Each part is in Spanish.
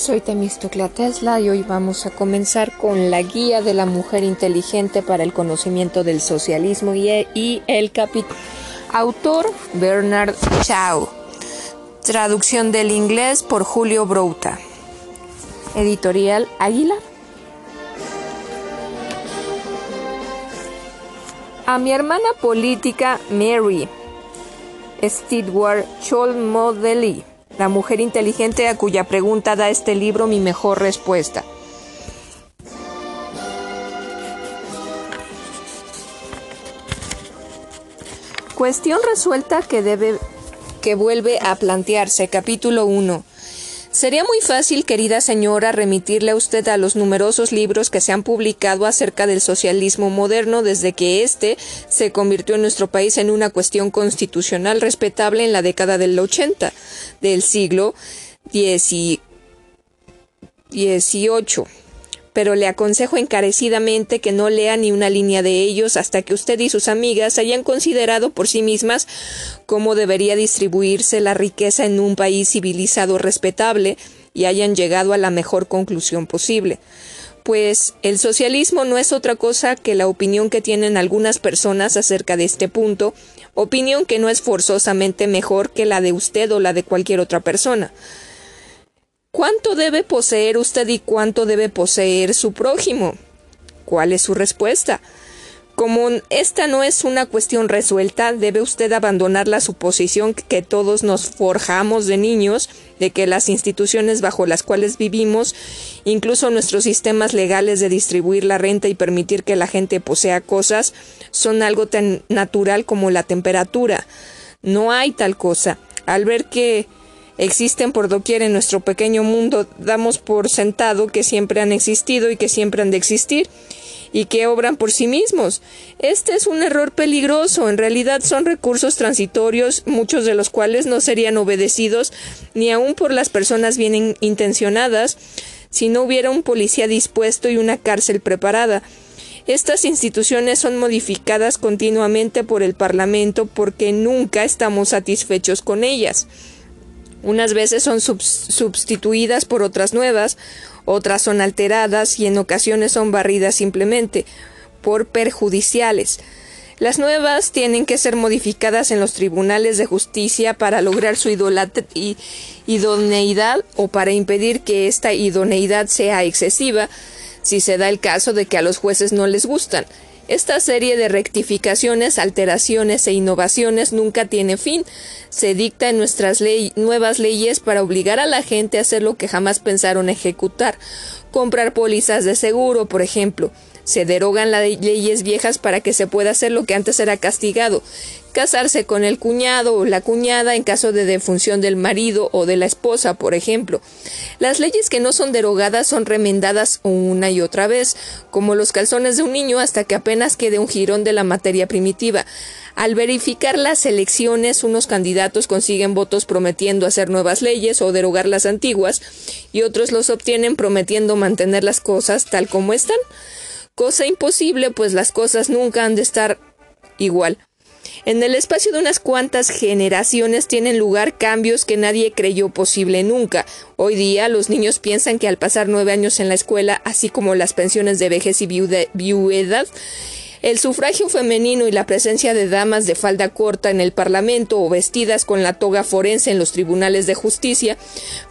Soy Temistoclea Tesla y hoy vamos a comenzar con la guía de la mujer inteligente para el conocimiento del socialismo y, el capital. Autor Bernard Shaw. Traducción del inglés por Julio Brouta. Editorial Águila. A mi hermana política Mary Stewart Cholmondeley la mujer inteligente a cuya pregunta da este libro mi mejor respuesta. Cuestión resuelta que debe que vuelve a plantearse. Capítulo 1. Sería muy fácil, querida señora, remitirle a usted a los numerosos libros que se han publicado acerca del socialismo moderno desde que éste se convirtió en nuestro país en una cuestión constitucional respetable en la década del 80 del siglo XVIII pero le aconsejo encarecidamente que no lea ni una línea de ellos hasta que usted y sus amigas hayan considerado por sí mismas cómo debería distribuirse la riqueza en un país civilizado respetable y hayan llegado a la mejor conclusión posible. Pues el socialismo no es otra cosa que la opinión que tienen algunas personas acerca de este punto, opinión que no es forzosamente mejor que la de usted o la de cualquier otra persona. ¿Cuánto debe poseer usted y cuánto debe poseer su prójimo? ¿Cuál es su respuesta? Como esta no es una cuestión resuelta, debe usted abandonar la suposición que todos nos forjamos de niños, de que las instituciones bajo las cuales vivimos, incluso nuestros sistemas legales de distribuir la renta y permitir que la gente posea cosas, son algo tan natural como la temperatura. No hay tal cosa. Al ver que existen por doquier en nuestro pequeño mundo, damos por sentado que siempre han existido y que siempre han de existir y que obran por sí mismos. Este es un error peligroso. En realidad son recursos transitorios, muchos de los cuales no serían obedecidos ni aun por las personas bien intencionadas si no hubiera un policía dispuesto y una cárcel preparada. Estas instituciones son modificadas continuamente por el Parlamento porque nunca estamos satisfechos con ellas. Unas veces son sustituidas por otras nuevas, otras son alteradas y en ocasiones son barridas simplemente por perjudiciales. Las nuevas tienen que ser modificadas en los tribunales de justicia para lograr su idoneidad o para impedir que esta idoneidad sea excesiva, si se da el caso de que a los jueces no les gustan. Esta serie de rectificaciones, alteraciones e innovaciones nunca tiene fin. Se dicta en nuestras nuevas leyes para obligar a la gente a hacer lo que jamás pensaron ejecutar. Comprar pólizas de seguro, por ejemplo. Se derogan las leyes viejas para que se pueda hacer lo que antes era castigado casarse con el cuñado o la cuñada en caso de defunción del marido o de la esposa, por ejemplo. Las leyes que no son derogadas son remendadas una y otra vez, como los calzones de un niño hasta que apenas quede un jirón de la materia primitiva. Al verificar las elecciones, unos candidatos consiguen votos prometiendo hacer nuevas leyes o derogar las antiguas, y otros los obtienen prometiendo mantener las cosas tal como están. Cosa imposible, pues las cosas nunca han de estar igual. En el espacio de unas cuantas generaciones tienen lugar cambios que nadie creyó posible nunca. Hoy día los niños piensan que al pasar nueve años en la escuela, así como las pensiones de vejez y viudedad, el sufragio femenino y la presencia de damas de falda corta en el Parlamento o vestidas con la toga forense en los tribunales de justicia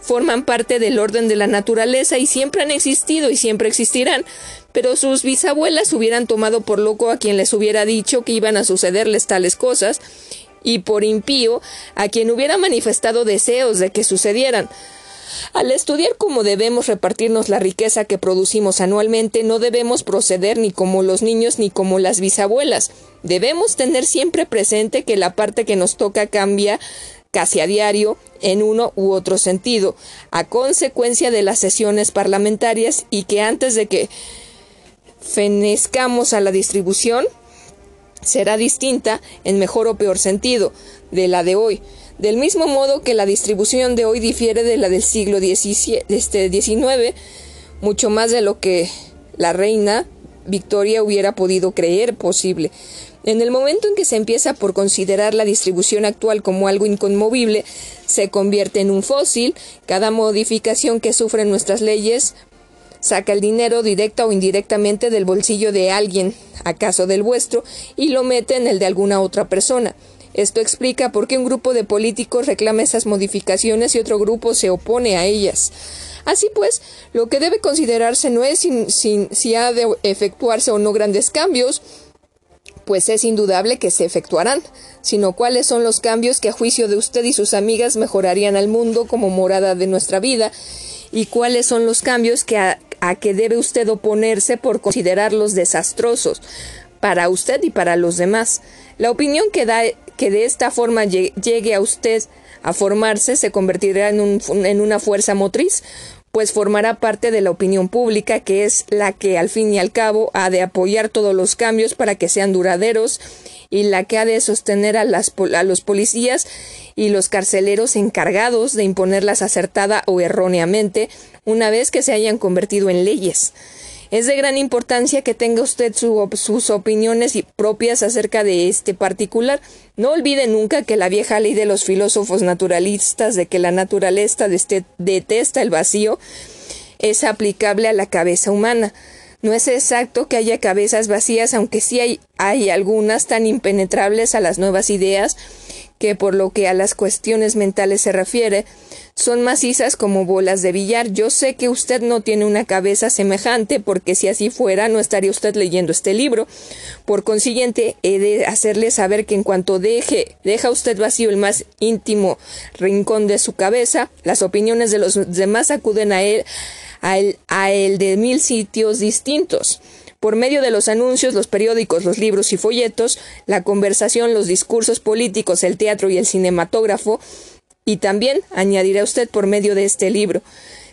forman parte del orden de la naturaleza y siempre han existido y siempre existirán, pero sus bisabuelas hubieran tomado por loco a quien les hubiera dicho que iban a sucederles tales cosas, y por impío a quien hubiera manifestado deseos de que sucedieran. Al estudiar cómo debemos repartirnos la riqueza que producimos anualmente, no debemos proceder ni como los niños ni como las bisabuelas. Debemos tener siempre presente que la parte que nos toca cambia casi a diario en uno u otro sentido, a consecuencia de las sesiones parlamentarias y que antes de que fenezcamos a la distribución será distinta en mejor o peor sentido de la de hoy. Del mismo modo que la distribución de hoy difiere de la del siglo XIX, este, mucho más de lo que la reina Victoria hubiera podido creer posible. En el momento en que se empieza por considerar la distribución actual como algo inconmovible, se convierte en un fósil, cada modificación que sufren nuestras leyes saca el dinero directa o indirectamente del bolsillo de alguien, acaso del vuestro, y lo mete en el de alguna otra persona. Esto explica por qué un grupo de políticos reclama esas modificaciones y otro grupo se opone a ellas. Así pues, lo que debe considerarse no es si ha de efectuarse o no grandes cambios, pues es indudable que se efectuarán, sino cuáles son los cambios que a juicio de usted y sus amigas mejorarían al mundo como morada de nuestra vida, y cuáles son los cambios que a, a que debe usted oponerse por considerarlos desastrosos para usted y para los demás. La opinión que da que de esta forma llegue a usted a formarse se convertirá en, un, en una fuerza motriz, pues formará parte de la opinión pública, que es la que al fin y al cabo ha de apoyar todos los cambios para que sean duraderos y la que ha de sostener a, las, a los policías y los carceleros encargados de imponerlas acertada o erróneamente una vez que se hayan convertido en leyes. Es de gran importancia que tenga usted sus opiniones propias acerca de este particular. No olvide nunca que la vieja ley de los filósofos naturalistas de que la naturaleza detesta el vacío es aplicable a la cabeza humana. No es exacto que haya cabezas vacías, aunque sí hay, hay algunas tan impenetrables a las nuevas ideas que por lo que a las cuestiones mentales se refiere, son macizas como bolas de billar. Yo sé que usted no tiene una cabeza semejante, porque si así fuera no estaría usted leyendo este libro. Por consiguiente, he de hacerle saber que en cuanto deje, deja usted vacío el más íntimo rincón de su cabeza, las opiniones de los demás acuden a él, a él, a él de mil sitios distintos. Por medio de los anuncios, los periódicos, los libros y folletos, la conversación, los discursos políticos, el teatro y el cinematógrafo, y también, añadirá usted por medio de este libro.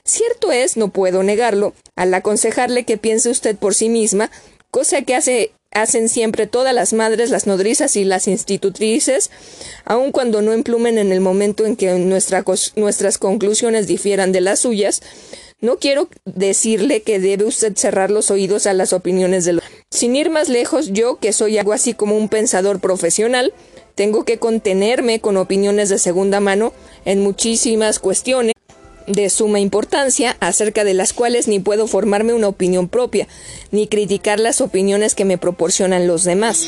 Cierto es, no puedo negarlo, al aconsejarle que piense usted por sí misma, cosa que hace, hacen siempre todas las madres, las nodrizas y las institutrices, aun cuando no emplumen en el momento en que nuestras conclusiones difieran de las suyas, no quiero decirle que debe usted cerrar los oídos a las opiniones de los. Sin ir más lejos, yo, que soy algo así como un pensador profesional, tengo que contenerme con opiniones de segunda mano en muchísimas cuestiones de suma importancia, acerca de las cuales ni puedo formarme una opinión propia, ni criticar las opiniones que me proporcionan los demás.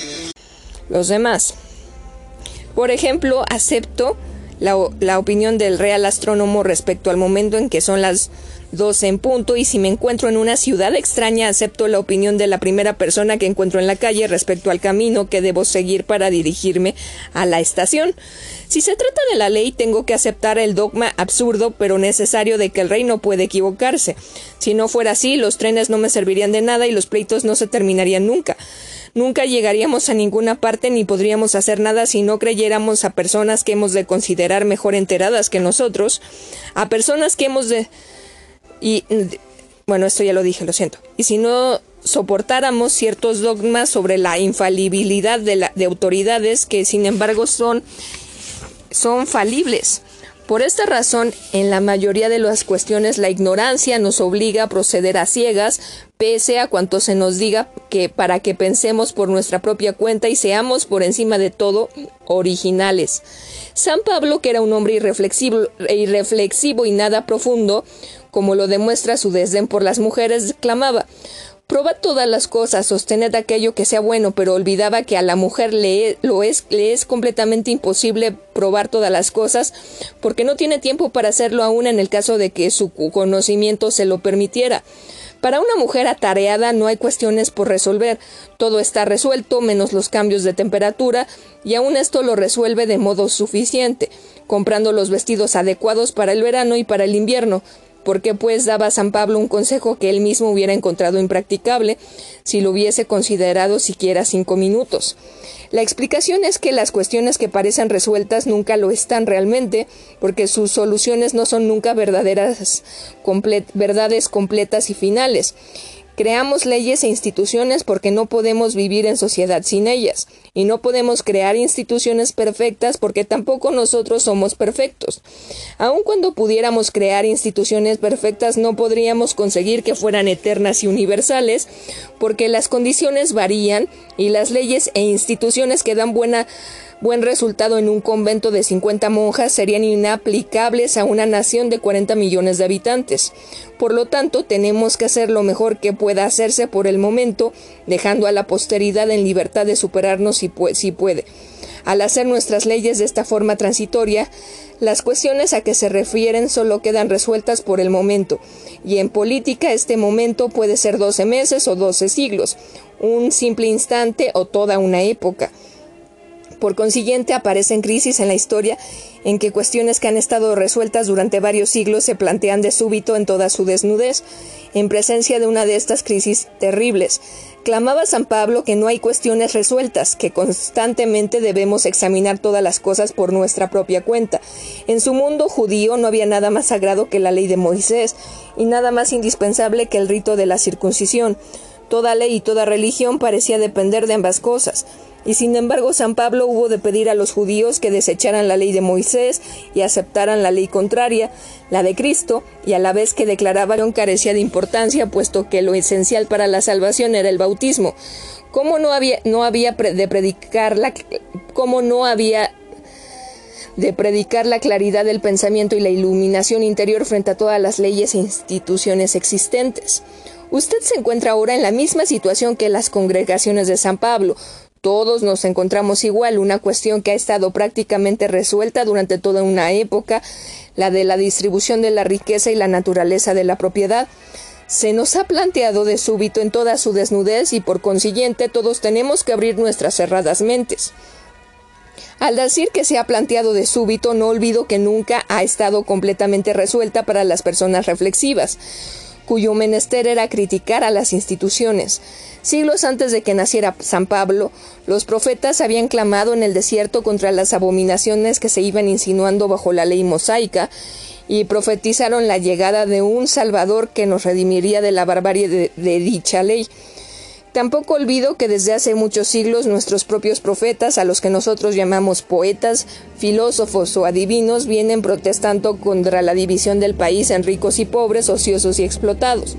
Los demás. Por ejemplo, acepto la, la opinión del real astrónomo respecto al momento en que son las 12 en punto y si me encuentro en una ciudad extraña acepto la opinión de la primera persona que encuentro en la calle respecto al camino que debo seguir para dirigirme a la estación. Si se trata de la ley tengo que aceptar el dogma absurdo pero necesario de que el rey no puede equivocarse. Si no fuera así los trenes no me servirían de nada y los pleitos no se terminarían nunca. Nunca llegaríamos a ninguna parte ni podríamos hacer nada si no creyéramos a personas que hemos de considerar mejor enteradas que nosotros, a personas que hemos de y bueno, esto ya lo dije, lo siento. Y si no soportáramos ciertos dogmas sobre la infalibilidad de, la, de autoridades que sin embargo son, son falibles. Por esta razón, en la mayoría de las cuestiones la ignorancia nos obliga a proceder a ciegas, pese a cuanto se nos diga que para que pensemos por nuestra propia cuenta y seamos por encima de todo originales. San Pablo, que era un hombre irreflexivo, irreflexivo y nada profundo, como lo demuestra su desdén por las mujeres, clamaba. Probad todas las cosas, sostened aquello que sea bueno, pero olvidaba que a la mujer le, lo es, le es completamente imposible probar todas las cosas, porque no tiene tiempo para hacerlo aún en el caso de que su conocimiento se lo permitiera. Para una mujer atareada no hay cuestiones por resolver, todo está resuelto menos los cambios de temperatura, y aún esto lo resuelve de modo suficiente, comprando los vestidos adecuados para el verano y para el invierno, porque pues daba San Pablo un consejo que él mismo hubiera encontrado impracticable si lo hubiese considerado siquiera cinco minutos. La explicación es que las cuestiones que parecen resueltas nunca lo están realmente, porque sus soluciones no son nunca verdaderas, verdades completas y finales Creamos leyes e instituciones porque no podemos vivir en sociedad sin ellas, y no podemos crear instituciones perfectas porque tampoco nosotros somos perfectos. Aun cuando pudiéramos crear instituciones perfectas, no podríamos conseguir que fueran eternas y universales, porque las condiciones varían y las leyes e instituciones que dan buena buen resultado en un convento de 50 monjas serían inaplicables a una nación de 40 millones de habitantes. Por lo tanto, tenemos que hacer lo mejor que pueda hacerse por el momento, dejando a la posteridad en libertad de superarnos si, si puede. Al hacer nuestras leyes de esta forma transitoria, las cuestiones a que se refieren solo quedan resueltas por el momento, y en política este momento puede ser 12 meses o 12 siglos, un simple instante o toda una época. Por consiguiente, aparecen crisis en la historia en que cuestiones que han estado resueltas durante varios siglos se plantean de súbito en toda su desnudez, en presencia de una de estas crisis terribles. Clamaba San Pablo que no hay cuestiones resueltas, que constantemente debemos examinar todas las cosas por nuestra propia cuenta. En su mundo judío no había nada más sagrado que la ley de Moisés, y nada más indispensable que el rito de la circuncisión. Toda ley y toda religión parecía depender de ambas cosas. Y sin embargo, San Pablo hubo de pedir a los judíos que desecharan la ley de Moisés y aceptaran la ley contraria, la de Cristo, y a la vez que declaraban carecía de importancia, puesto que lo esencial para la salvación era el bautismo. ¿Cómo no había de predicar la, cómo no había de predicar la claridad del pensamiento y la iluminación interior frente a todas las leyes e instituciones existentes? Usted se encuentra ahora en la misma situación que las congregaciones de San Pablo. Todos nos encontramos igual, una cuestión que ha estado prácticamente resuelta durante toda una época, la de la distribución de la riqueza y la naturaleza de la propiedad. Se nos ha planteado de súbito en toda su desnudez y por consiguiente todos tenemos que abrir nuestras cerradas mentes. Al decir que se ha planteado de súbito, no olvido que nunca ha estado completamente resuelta para las personas reflexivas cuyo menester era criticar a las instituciones. Siglos antes de que naciera San Pablo, los profetas habían clamado en el desierto contra las abominaciones que se iban insinuando bajo la ley mosaica y profetizaron la llegada de un Salvador que nos redimiría de la barbarie de, de dicha ley. Tampoco olvido que desde hace muchos siglos nuestros propios profetas, a los que nosotros llamamos poetas, filósofos o adivinos, vienen protestando contra la división del país en ricos y pobres, ociosos y explotados.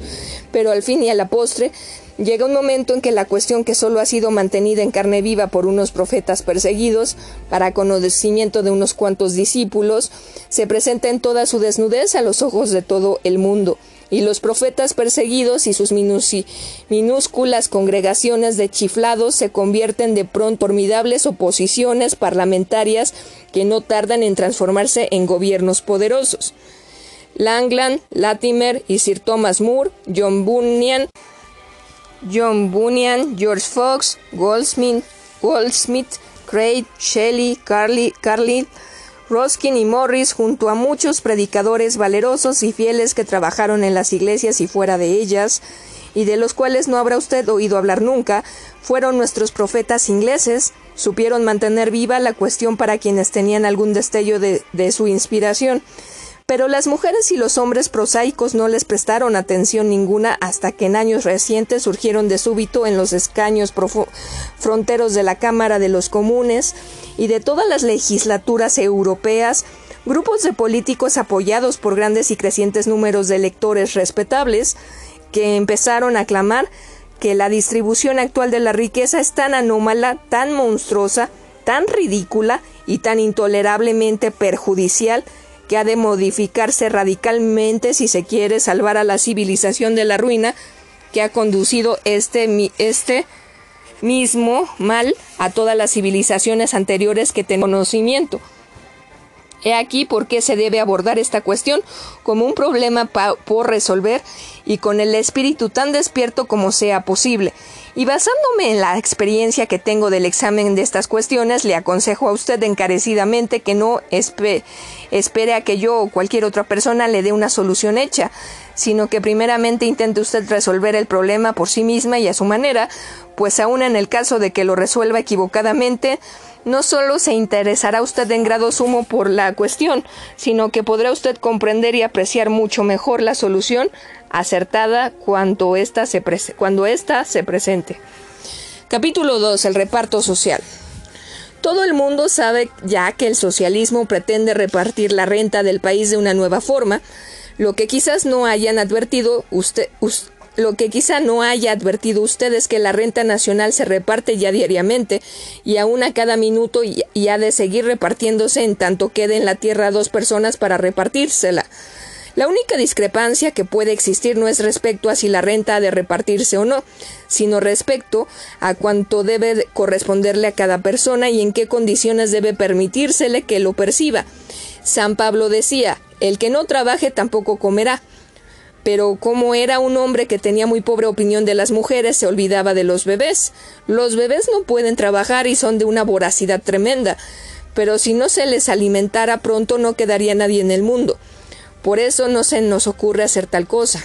Pero al fin y a la postre, llega un momento en que la cuestión que solo ha sido mantenida en carne viva por unos profetas perseguidos, para conocimiento de unos cuantos discípulos, se presenta en toda su desnudez a los ojos de todo el mundo y los profetas perseguidos y sus minúsculas congregaciones de chiflados se convierten de pronto en formidables oposiciones parlamentarias que no tardan en transformarse en gobiernos poderosos. Langland, Latimer y Sir Thomas Moore, John Bunyan, John Bunyan, George Fox, Goldsmith, Goldsmith Craig, Shelley, Carly, Carly Roskin y Morris, junto a muchos predicadores valerosos y fieles que trabajaron en las iglesias y fuera de ellas, y de los cuales no habrá usted oído hablar nunca, fueron nuestros profetas ingleses, supieron mantener viva la cuestión para quienes tenían algún destello de, de su inspiración. Pero las mujeres y los hombres prosaicos no les prestaron atención ninguna hasta que en años recientes surgieron de súbito en los escaños fronteros de la Cámara de los Comunes y de todas las legislaturas europeas grupos de políticos apoyados por grandes y crecientes números de electores respetables que empezaron a clamar que la distribución actual de la riqueza es tan anómala, tan monstruosa, tan ridícula y tan intolerablemente perjudicial que ha de modificarse radicalmente si se quiere salvar a la civilización de la ruina que ha conducido este, este mismo mal a todas las civilizaciones anteriores que tengan conocimiento. He aquí por qué se debe abordar esta cuestión como un problema por resolver y con el espíritu tan despierto como sea posible. Y basándome en la experiencia que tengo del examen de estas cuestiones, le aconsejo a usted encarecidamente que no espere a que yo o cualquier otra persona le dé una solución hecha, sino que primeramente intente usted resolver el problema por sí misma y a su manera, pues aun en el caso de que lo resuelva equivocadamente, no solo se interesará usted en grado sumo por la cuestión, sino que podrá usted comprender y apreciar mucho mejor la solución acertada cuando ésta se, cuando ésta se presente. Capítulo 2. El reparto social. Todo el mundo sabe ya que el socialismo pretende repartir la renta del país de una nueva forma, lo que quizás no hayan advertido usted, lo que quizá no haya advertido usted es que la renta nacional se reparte ya diariamente y aún a cada minuto y, y ha de seguir repartiéndose en tanto quede en la tierra dos personas para repartírsela. La única discrepancia que puede existir no es respecto a si la renta ha de repartirse o no, sino respecto a cuánto debe corresponderle a cada persona y en qué condiciones debe permitírsele que lo perciba. San Pablo decía, el que no trabaje tampoco comerá. Pero como era un hombre que tenía muy pobre opinión de las mujeres, se olvidaba de los bebés. Los bebés no pueden trabajar y son de una voracidad tremenda, pero si no se les alimentara pronto no quedaría nadie en el mundo. Por eso no se nos ocurre hacer tal cosa.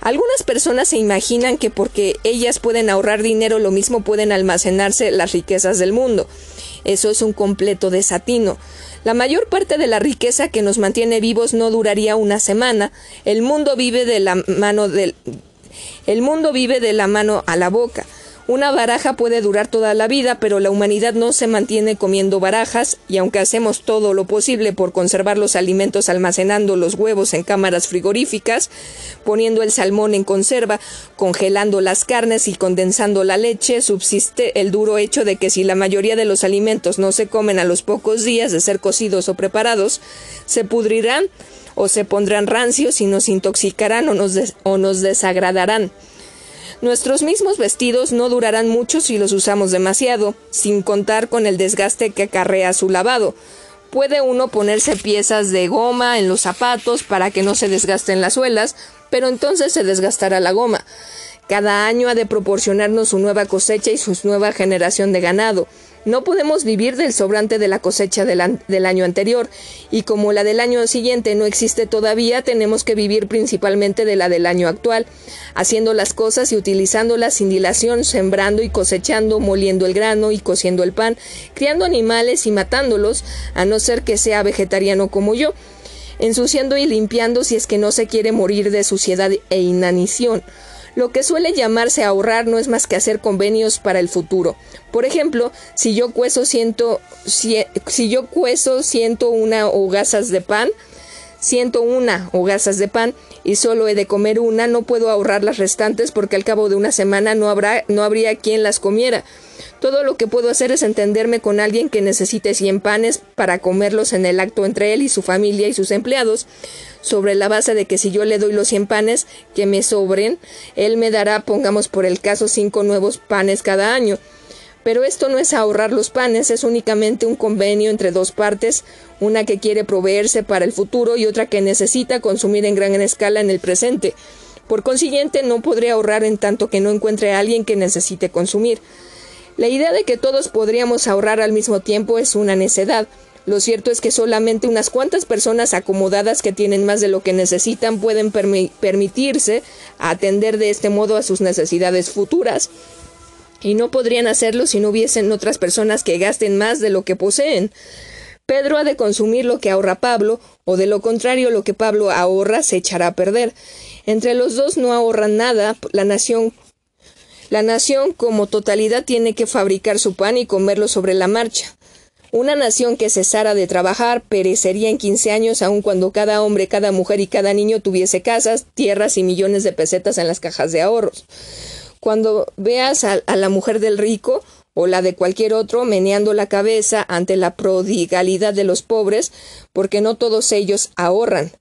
Algunas personas se imaginan que porque ellas pueden ahorrar dinero lo mismo pueden almacenarse las riquezas del mundo. Eso es un completo desatino. La mayor parte de la riqueza que nos mantiene vivos no duraría una semana. El mundo vive de la mano del el mundo vive de la mano a la boca. Una baraja puede durar toda la vida, pero la humanidad no se mantiene comiendo barajas, y aunque hacemos todo lo posible por conservar los alimentos almacenando los huevos en cámaras frigoríficas, poniendo el salmón en conserva, congelando las carnes y condensando la leche, subsiste el duro hecho de que si la mayoría de los alimentos no se comen a los pocos días de ser cocidos o preparados, se pudrirán o se pondrán rancios y nos intoxicarán o nos, o nos desagradarán. Nuestros mismos vestidos no durarán mucho si los usamos demasiado, sin contar con el desgaste que acarrea su lavado. Puede uno ponerse piezas de goma en los zapatos para que no se desgasten las suelas, pero entonces se desgastará la goma. Cada año ha de proporcionarnos su nueva cosecha y su nueva generación de ganado. No podemos vivir del sobrante de la cosecha del, año anterior, y como la del año siguiente no existe todavía, tenemos que vivir principalmente de la del año actual, haciendo las cosas y utilizándolas sin dilación, sembrando y cosechando, moliendo el grano y cociendo el pan, criando animales y matándolos, a no ser que sea vegetariano como yo, ensuciando y limpiando si es que no se quiere morir de suciedad e inanición. Lo que suele llamarse ahorrar no es más que hacer convenios para el futuro. Por ejemplo, si yo cueso ciento, si, yo cueso ciento una hogazas de pan, ciento una hogazas de pan y solo he de comer una, no puedo ahorrar las restantes porque al cabo de una semana no habrá, no habría quien las comiera. Todo lo que puedo hacer es entenderme con alguien que necesite cien panes para comerlos en el acto entre él y su familia y sus empleados, sobre la base de que si yo le doy los cien panes que me sobren, él me dará, pongamos por el caso, cinco nuevos panes cada año. Pero esto no es ahorrar los panes, es únicamente un convenio entre dos partes, una que quiere proveerse para el futuro y otra que necesita consumir en gran escala en el presente. Por consiguiente, no podré ahorrar en tanto que no encuentre a alguien que necesite consumir. La idea de que todos podríamos ahorrar al mismo tiempo es una necedad. Lo cierto es que solamente unas cuantas personas acomodadas que tienen más de lo que necesitan pueden permitirse atender de este modo a sus necesidades futuras. Y no podrían hacerlo si no hubiesen otras personas que gasten más de lo que poseen. Pedro ha de consumir lo que ahorra Pablo, o de lo contrario lo que Pablo ahorra se echará a perder. Entre los dos no ahorran nada, la nación la nación como totalidad tiene que fabricar su pan y comerlo sobre la marcha. Una nación que cesara de trabajar perecería en quince años aun cuando cada hombre, cada mujer y cada niño tuviese casas, tierras y millones de pesetas en las cajas de ahorros. Cuando veas a, la mujer del rico o la de cualquier otro meneando la cabeza ante la prodigalidad de los pobres, porque no todos ellos ahorran.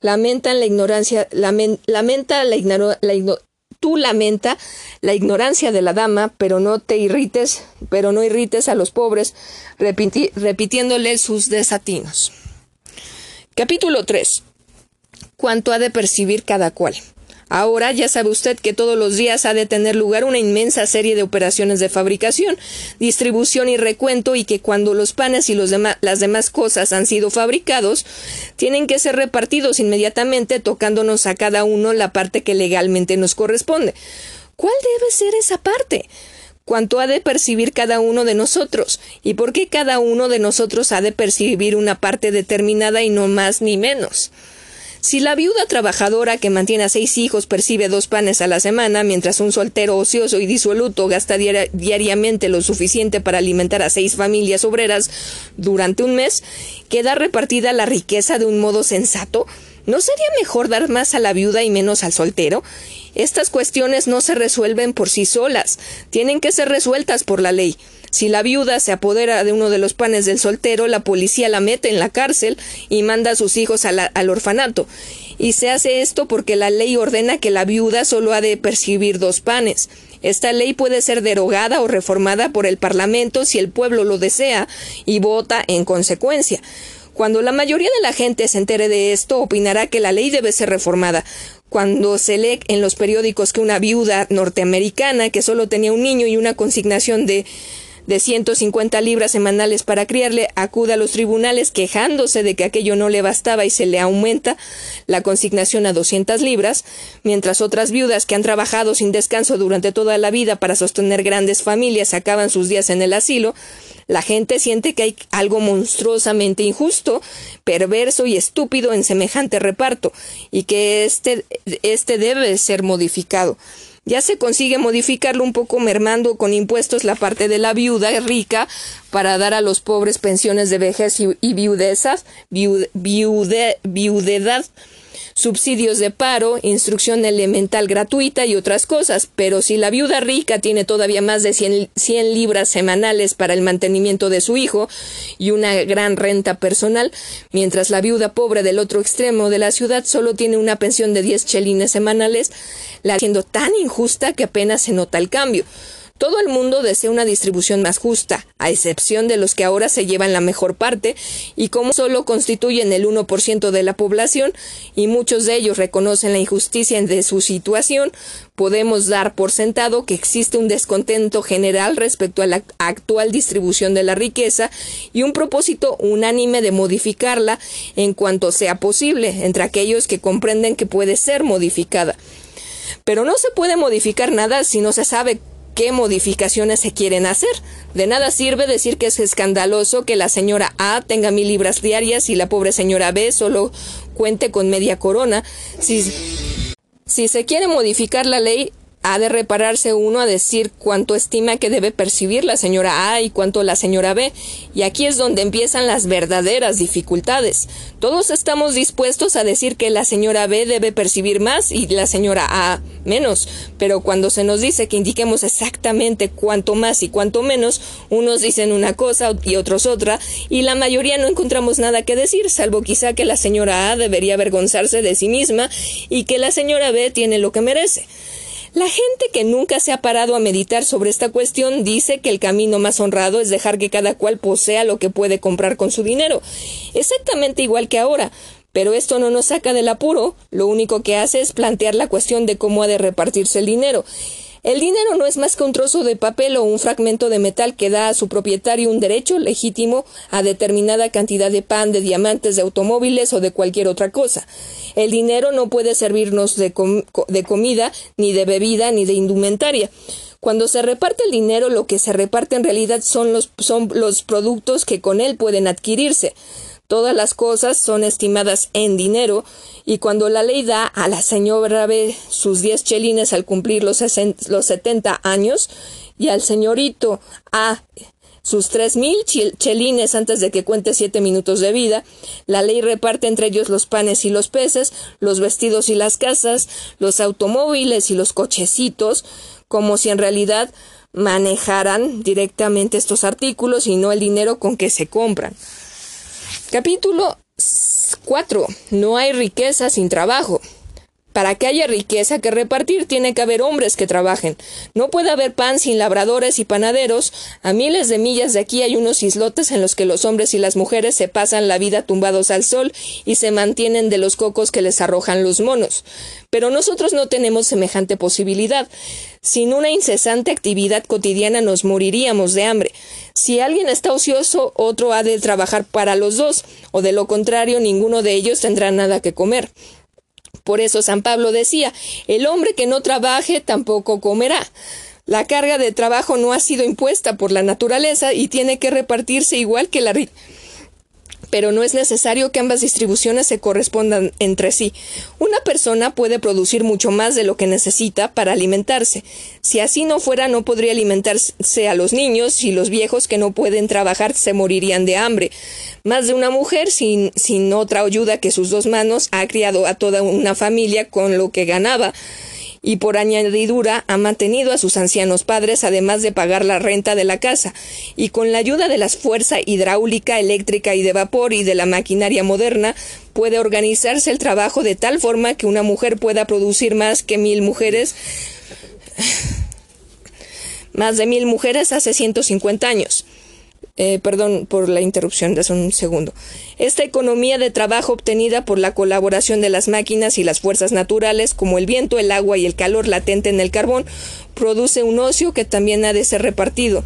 Lamentan la ignorancia, lamenta la, la, tú lamenta la ignorancia de la dama, pero no te irrites, pero no irrites a los pobres, repitiéndole sus desatinos. Capítulo 3. Cuánto ha de percibir cada cual. Ahora ya sabe usted que todos los días ha de tener lugar una inmensa serie de operaciones de fabricación, distribución y recuento y que cuando los panes y las demás cosas han sido fabricados, tienen que ser repartidos inmediatamente tocándonos a cada uno la parte que legalmente nos corresponde. ¿Cuál debe ser esa parte? ¿Cuánto ha de percibir cada uno de nosotros? ¿Y por qué cada uno de nosotros ha de percibir una parte determinada y no más ni menos? Si la viuda trabajadora que mantiene a seis hijos percibe dos panes a la semana, mientras un soltero ocioso y disoluto gasta diariamente lo suficiente para alimentar a seis familias obreras durante un mes, ¿queda repartida la riqueza de un modo sensato? ¿No sería mejor dar más a la viuda y menos al soltero? Estas cuestiones no se resuelven por sí solas, tienen que ser resueltas por la ley. Si la viuda se apodera de uno de los panes del soltero, la policía la mete en la cárcel y manda a sus hijos al orfanato. Y se hace esto porque la ley ordena que la viuda solo ha de percibir dos panes. Esta ley puede ser derogada o reformada por el Parlamento si el pueblo lo desea y vota en consecuencia. Cuando la mayoría de la gente se entere de esto, opinará que la ley debe ser reformada. Cuando se lee en los periódicos que una viuda norteamericana que solo tenía un niño y una consignación de de 150 libras semanales para criarle, acude a los tribunales quejándose de que aquello no le bastaba y se le aumenta la consignación a 200 libras, mientras otras viudas que han trabajado sin descanso durante toda la vida para sostener grandes familias acaban sus días en el asilo, la gente siente que hay algo monstruosamente injusto, perverso y estúpido en semejante reparto, y que este, este debe ser modificado. Ya se consigue modificarlo un poco mermando con impuestos la parte de la viuda rica para dar a los pobres pensiones de vejez y, viudezas, viudedad subsidios de paro, instrucción elemental gratuita y otras cosas, pero si la viuda rica tiene todavía más de 100, libras semanales para el mantenimiento de su hijo y una gran renta personal, mientras la viuda pobre del otro extremo de la ciudad solo tiene una pensión de 10 chelines semanales, la siendo tan injusta que apenas se nota el cambio. Todo el mundo desea una distribución más justa, a excepción de los que ahora se llevan la mejor parte, y como solo constituyen el 1% de la población, y muchos de ellos reconocen la injusticia de su situación, podemos dar por sentado que existe un descontento general respecto a la actual distribución de la riqueza y un propósito unánime de modificarla en cuanto sea posible entre aquellos que comprenden que puede ser modificada. Pero no se puede modificar nada si no se sabe qué modificaciones se quieren hacer. De nada sirve decir que es escandaloso que la señora A tenga mil libras diarias y la pobre señora B solo cuente con media corona. Si, si se quiere modificar la ley, ha de repararse uno a decir cuánto estima que debe percibir la señora A y cuánto la señora B, y aquí es donde empiezan las verdaderas dificultades. Todos estamos dispuestos a decir que la señora B debe percibir más y la señora A menos, pero cuando se nos dice que indiquemos exactamente cuánto más y cuánto menos, unos dicen una cosa y otros otra, y la mayoría no encontramos nada que decir, salvo quizá que la señora A debería avergonzarse de sí misma y que la señora B tiene lo que merece. La gente que nunca se ha parado a meditar sobre esta cuestión dice que el camino más honrado es dejar que cada cual posea lo que puede comprar con su dinero, exactamente igual que ahora. Pero esto no nos saca del apuro, lo único que hace es plantear la cuestión de cómo ha de repartirse el dinero. El dinero no es más que un trozo de papel o un fragmento de metal que da a su propietario un derecho legítimo a determinada cantidad de pan, de diamantes, de automóviles o de cualquier otra cosa. El dinero no puede servirnos de, de comida, ni de bebida, ni de indumentaria. Cuando se reparte el dinero, lo que se reparte en realidad son los, son los productos que con él pueden adquirirse. Todas las cosas son estimadas en dinero y cuando la ley da a la señora B sus diez chelines al cumplir los, los 70 años y al señorito A sus tres mil chelines antes de que cuente siete minutos de vida. La ley reparte entre ellos los panes y los peces, los vestidos y las casas, los automóviles y los cochecitos, como si en realidad manejaran directamente estos artículos y no el dinero con que se compran. Capítulo 4. No hay riqueza sin trabajo. Para que haya riqueza que repartir tiene que haber hombres que trabajen. No puede haber pan sin labradores y panaderos. A miles de millas de aquí hay unos islotes en los que los hombres y las mujeres se pasan la vida tumbados al sol y se mantienen de los cocos que les arrojan los monos. Pero nosotros no tenemos semejante posibilidad. Sin una incesante actividad cotidiana nos moriríamos de hambre. Si alguien está ocioso, otro ha de trabajar para los dos, o de lo contrario ninguno de ellos tendrá nada que comer. Por eso San Pablo decía, el hombre que no trabaje tampoco comerá. La carga de trabajo no ha sido impuesta por la naturaleza y tiene que repartirse igual que la, pero no es necesario que ambas distribuciones se correspondan entre sí. Una persona puede producir mucho más de lo que necesita para alimentarse. Si así no fuera, no podría alimentarse a los niños y los viejos que no pueden trabajar se morirían de hambre. Más de una mujer sin, sin otra ayuda que sus dos manos ha criado a toda una familia con lo que ganaba y por añadidura ha mantenido a sus ancianos padres además de pagar la renta de la casa, y con la ayuda de la fuerza hidráulica, eléctrica y de vapor y de la maquinaria moderna, puede organizarse el trabajo de tal forma que una mujer pueda producir más que mil mujeres más de mil mujeres hace 150 años. Eh, perdón por la interrupción, de un segundo. Esta economía de trabajo obtenida por la colaboración de las máquinas y las fuerzas naturales, como el viento, el agua y el calor latente en el carbón, produce un ocio que también ha de ser repartido.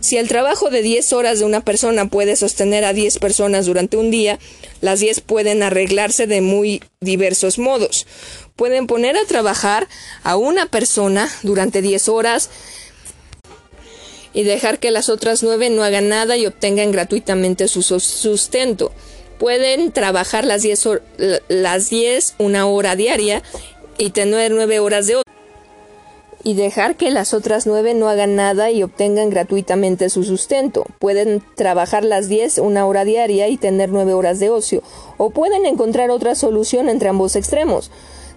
Si el trabajo de 10 horas de una persona puede sostener a 10 personas durante un día, las 10 pueden arreglarse de muy diversos modos. Pueden poner a trabajar a una persona durante 10 horas, y dejar que las otras nueve no hagan nada y obtengan gratuitamente su sustento. Pueden trabajar las diez, las una hora diaria y tener nueve horas de y dejar que las otras nueve no hagan nada y obtengan gratuitamente su sustento. Pueden trabajar las diez una hora diaria y tener nueve horas de ocio, o pueden encontrar otra solución entre ambos extremos.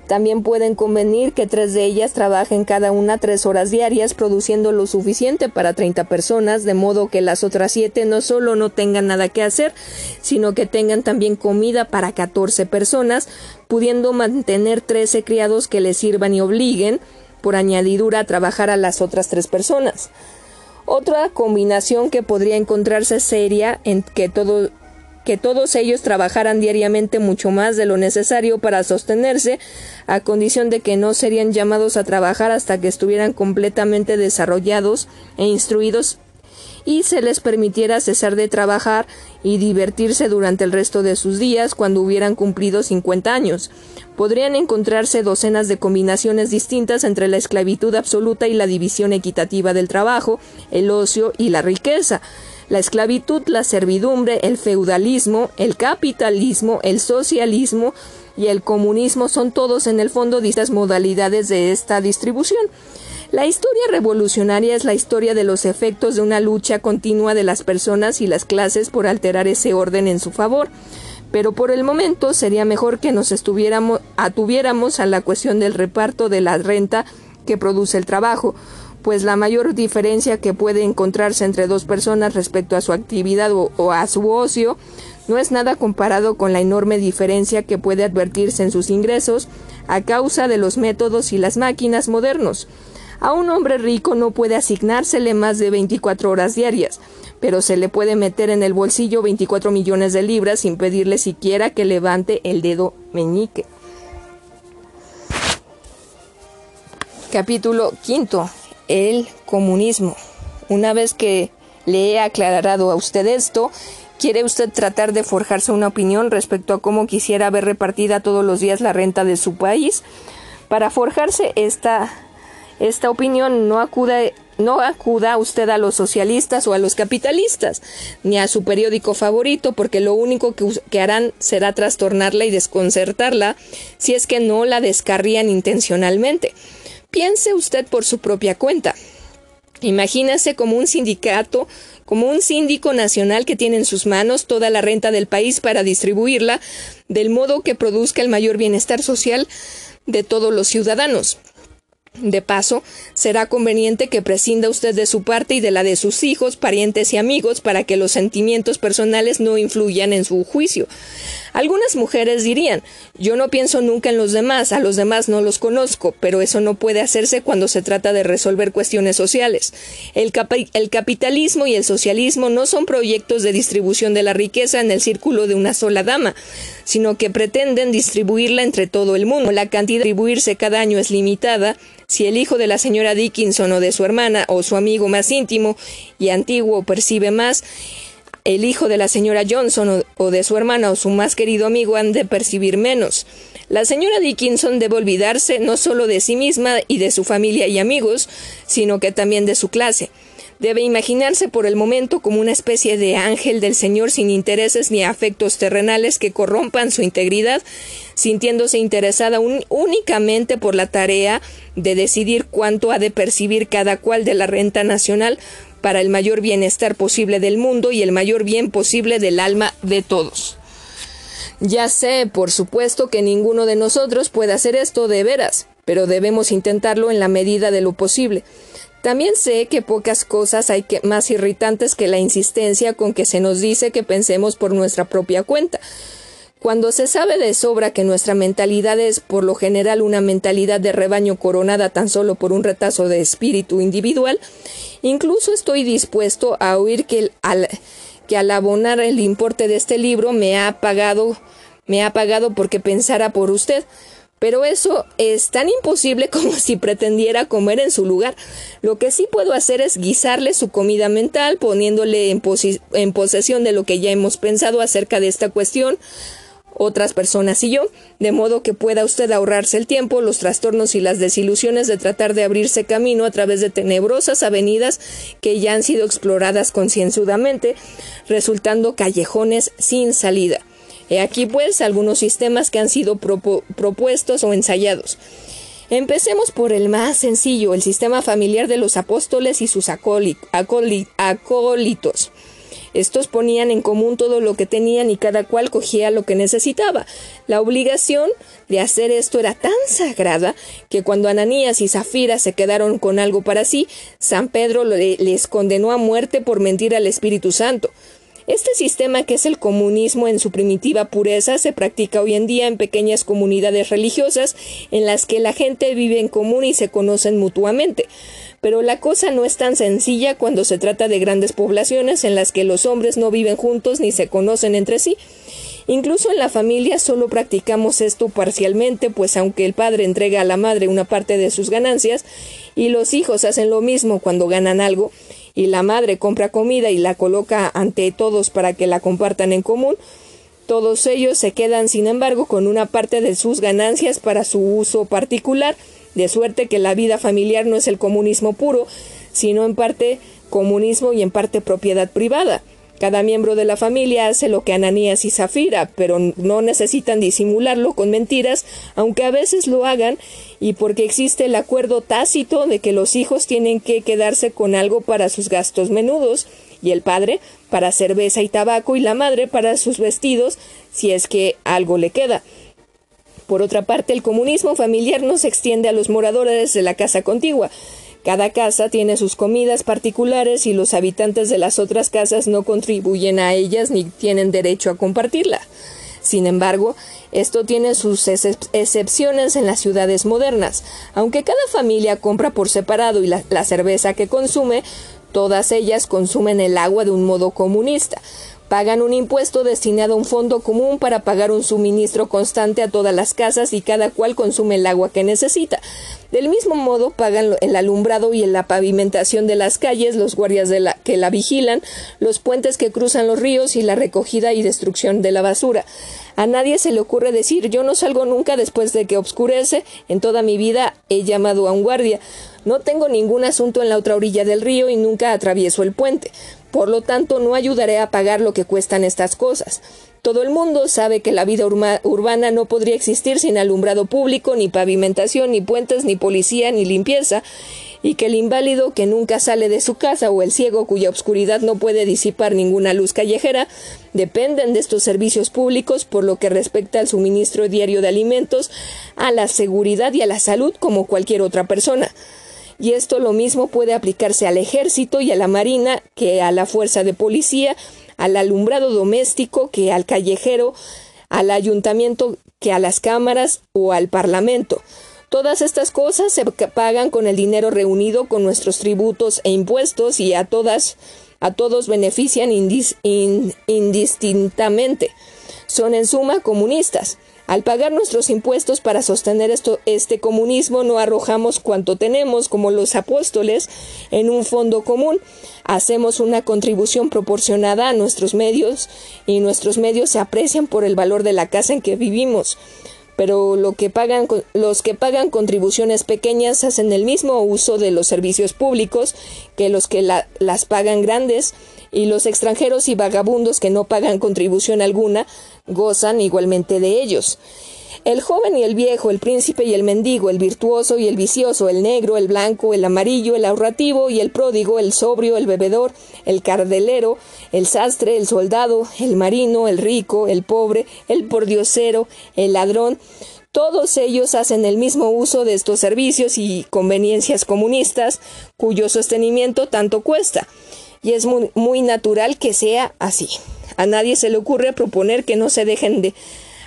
También pueden convenir que tres de ellas trabajen cada una tres horas diarias, produciendo lo suficiente para 30 personas, de modo que las otras siete no solo no tengan nada que hacer, sino que tengan también comida para 14 personas, pudiendo mantener 13 criados que les sirvan y obliguen, por añadidura, a trabajar a las otras tres personas. Otra combinación que podría encontrarse seria en que todo que todos ellos trabajaran diariamente mucho más de lo necesario para sostenerse, a condición de que no serían llamados a trabajar hasta que estuvieran completamente desarrollados e instruidos y se les permitiera cesar de trabajar y divertirse durante el resto de sus días cuando hubieran cumplido 50 años. Podrían encontrarse docenas de combinaciones distintas entre la esclavitud absoluta y la división equitativa del trabajo, el ocio y la riqueza la esclavitud, la servidumbre, el feudalismo, el capitalismo, el socialismo y el comunismo son todos en el fondo distintas modalidades de esta distribución. La historia revolucionaria es la historia de los efectos de una lucha continua de las personas y las clases por alterar ese orden en su favor. Pero por el momento sería mejor que nos atuviéramos a la cuestión del reparto de la renta que produce el trabajo, pues la mayor diferencia que puede encontrarse entre dos personas respecto a su actividad o, a su ocio no es nada comparado con la enorme diferencia que puede advertirse en sus ingresos a causa de los métodos y las máquinas modernos. A un hombre rico no puede asignársele más de 24 horas diarias, pero se le puede meter en el bolsillo 24 millones de libras sin pedirle siquiera que levante el dedo meñique. Capítulo quinto el comunismo. Una vez que le he aclarado a usted esto, ¿quiere usted tratar de forjarse una opinión respecto a cómo quisiera ver repartida todos los días la renta de su país? Para forjarse esta, esta opinión no acuda no acuda usted a los socialistas o a los capitalistas, ni a su periódico favorito, porque lo único que, que, harán será trastornarla y desconcertarla si es que no la descarrían intencionalmente. Piense usted por su propia cuenta. Imagínese como un sindicato, como un síndico nacional que tiene en sus manos toda la renta del país para distribuirla, del modo que produzca el mayor bienestar social de todos los ciudadanos. De paso, será conveniente que prescinda usted de su parte y de la de sus hijos, parientes y amigos para que los sentimientos personales no influyan en su juicio. Algunas mujeres dirían yo no pienso nunca en los demás, a los demás no los conozco, pero eso no puede hacerse cuando se trata de resolver cuestiones sociales. El, el capitalismo y el socialismo no son proyectos de distribución de la riqueza en el círculo de una sola dama, sino que pretenden distribuirla entre todo el mundo. La cantidad de distribuirse cada año es limitada, si el hijo de la señora Dickinson o de su hermana o su amigo más íntimo y antiguo percibe más, el hijo de la señora Johnson o, de su hermana o su más querido amigo han de percibir menos. La señora Dickinson debe olvidarse no solo de sí misma y de su familia y amigos, sino que también de su clase. Debe imaginarse por el momento como una especie de ángel del Señor sin intereses ni afectos terrenales que corrompan su integridad, sintiéndose interesada únicamente por la tarea de decidir cuánto ha de percibir cada cual de la renta nacional para el mayor bienestar posible del mundo y el mayor bien posible del alma de todos. Ya sé, por supuesto, que ninguno de nosotros puede hacer esto de veras, pero debemos intentarlo en la medida de lo posible. También sé que pocas cosas hay que más irritantes que la insistencia con que se nos dice que pensemos por nuestra propia cuenta. Cuando se sabe de sobra que nuestra mentalidad es por lo general una mentalidad de rebaño coronada tan solo por un retazo de espíritu individual, incluso estoy dispuesto a oír que al, que abonar el importe de este libro me ha pagado me ha pagado porque pensara por usted. Pero eso es tan imposible como si pretendiera comer en su lugar. Lo que sí puedo hacer es guisarle su comida mental, poniéndole en, en, posesión de lo que ya hemos pensado acerca de esta cuestión, otras personas y yo, de modo que pueda usted ahorrarse el tiempo, los trastornos y las desilusiones de tratar de abrirse camino a través de tenebrosas avenidas que ya han sido exploradas concienzudamente, resultando callejones sin salida. He aquí pues algunos sistemas que han sido propuestos o ensayados. Empecemos por el más sencillo, el sistema familiar de los apóstoles y sus acólitos. Estos ponían en común todo lo que tenían y cada cual cogía lo que necesitaba. La obligación de hacer esto era tan sagrada que cuando Ananías y Zafira se quedaron con algo para sí, San Pedro les condenó a muerte por mentir al Espíritu Santo. Este sistema, que es el comunismo en su primitiva pureza, se practica hoy en día en pequeñas comunidades religiosas en las que la gente vive en común y se conocen mutuamente. Pero la cosa no es tan sencilla cuando se trata de grandes poblaciones en las que los hombres no viven juntos ni se conocen entre sí. Incluso en la familia solo practicamos esto parcialmente, pues aunque el padre entrega a la madre una parte de sus ganancias y los hijos hacen lo mismo cuando ganan algo, y la madre compra comida y la coloca ante todos para que la compartan en común, todos ellos se quedan, sin embargo, con una parte de sus ganancias para su uso particular, de suerte que la vida familiar no es el comunismo puro, sino en parte comunismo y en parte propiedad privada. Cada miembro de la familia hace lo que Ananías y Zafira, pero no necesitan disimularlo con mentiras, aunque a veces lo hagan, y porque existe el acuerdo tácito de que los hijos tienen que quedarse con algo para sus gastos menudos, y el padre para cerveza y tabaco, y la madre para sus vestidos, si es que algo le queda. Por otra parte, el comunismo familiar no se extiende a los moradores de la casa contigua. Cada casa tiene sus comidas particulares y los habitantes de las otras casas no contribuyen a ellas ni tienen derecho a compartirla. Sin embargo, esto tiene sus excepciones en las ciudades modernas. Aunque cada familia compra por separado y la, la cerveza que consume, todas ellas consumen el agua de un modo comunista pagan un impuesto destinado a un fondo común para pagar un suministro constante a todas las casas y cada cual consume el agua que necesita. Del mismo modo pagan el alumbrado y la pavimentación de las calles, los guardias de la, que la vigilan, los puentes que cruzan los ríos y la recogida y destrucción de la basura. A nadie se le ocurre decir yo no salgo nunca después de que obscurece. En toda mi vida he llamado a un guardia. No tengo ningún asunto en la otra orilla del río y nunca atravieso el puente. Por lo tanto, no ayudaré a pagar lo que cuestan estas cosas. Todo el mundo sabe que la vida urbana no podría existir sin alumbrado público, ni pavimentación, ni puentes, ni policía, ni limpieza, y que el inválido que nunca sale de su casa o el ciego cuya obscuridad no puede disipar ninguna luz callejera dependen de estos servicios públicos por lo que respecta al suministro diario de alimentos, a la seguridad y a la salud como cualquier otra persona y esto lo mismo puede aplicarse al ejército y a la marina que a la fuerza de policía, al alumbrado doméstico que al callejero, al ayuntamiento que a las cámaras o al parlamento. Todas estas cosas se pagan con el dinero reunido con nuestros tributos e impuestos y a todas a todos benefician indistintamente. Son en suma comunistas. Al pagar nuestros impuestos para sostener esto, este comunismo, no arrojamos cuanto tenemos, como los apóstoles, en un fondo común. Hacemos una contribución proporcionada a nuestros medios y nuestros medios se aprecian por el valor de la casa en que vivimos. pero lo que pagan, los que pagan contribuciones pequeñas hacen el mismo uso de los servicios públicos que los que las pagan grandes y los extranjeros y vagabundos que no pagan contribución alguna gozan igualmente de ellos. El joven y el viejo, el príncipe y el mendigo, el virtuoso y el vicioso, el negro, el blanco, el amarillo, el ahorrativo y el pródigo, el sobrio, el bebedor, el cardelero, el sastre, el soldado, el marino, el rico, el pobre, el pordiosero, el ladrón, todos ellos hacen el mismo uso de estos servicios y conveniencias comunistas, cuyo sostenimiento tanto cuesta. Y es muy, muy natural que sea así. A nadie se le ocurre proponer que no se dejen de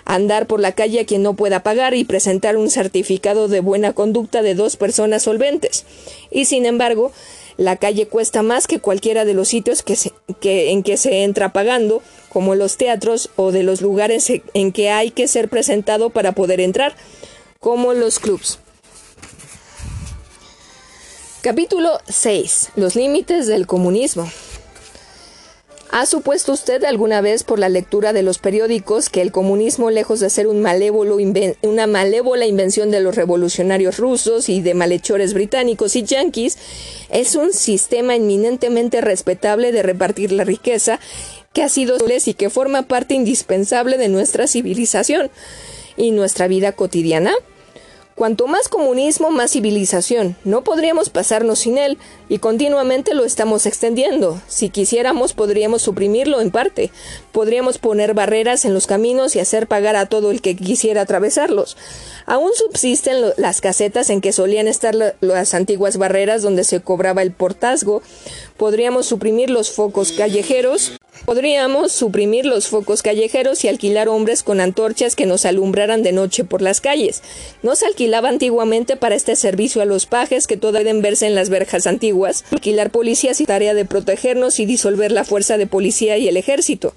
andar por la calle a quien no pueda pagar y presentar un certificado de buena conducta de dos personas solventes. Y sin embargo, la calle cuesta más que cualquiera de los sitios que, en que se entra pagando, como los teatros o de los lugares en que hay que ser presentado para poder entrar, como los clubs. Capítulo 6. Los límites del comunismo. ¿Ha supuesto usted alguna vez por la lectura de los periódicos que el comunismo, lejos de ser un malévolo una malévola invención de los revolucionarios rusos y de malhechores británicos y yanquis, es un sistema eminentemente respetable de repartir la riqueza que ha sido y que forma parte indispensable de nuestra civilización y nuestra vida cotidiana? Cuanto más comunismo, más civilización. No podríamos pasarnos sin él, y continuamente lo estamos extendiendo. Si quisiéramos, podríamos suprimirlo en parte. Podríamos poner barreras en los caminos y hacer pagar a todo el que quisiera atravesarlos. Aún subsisten las casetas en que solían estar las antiguas barreras donde se cobraba el portazgo. Podríamos suprimir los focos callejeros Podríamos suprimir los focos callejeros y alquilar hombres con antorchas que nos alumbraran de noche por las calles. No se alquilaba antiguamente para este servicio a los pajes que todavía deben verse en las verjas antiguas, alquilar policías y tarea de protegernos y disolver la fuerza de policía y el ejército.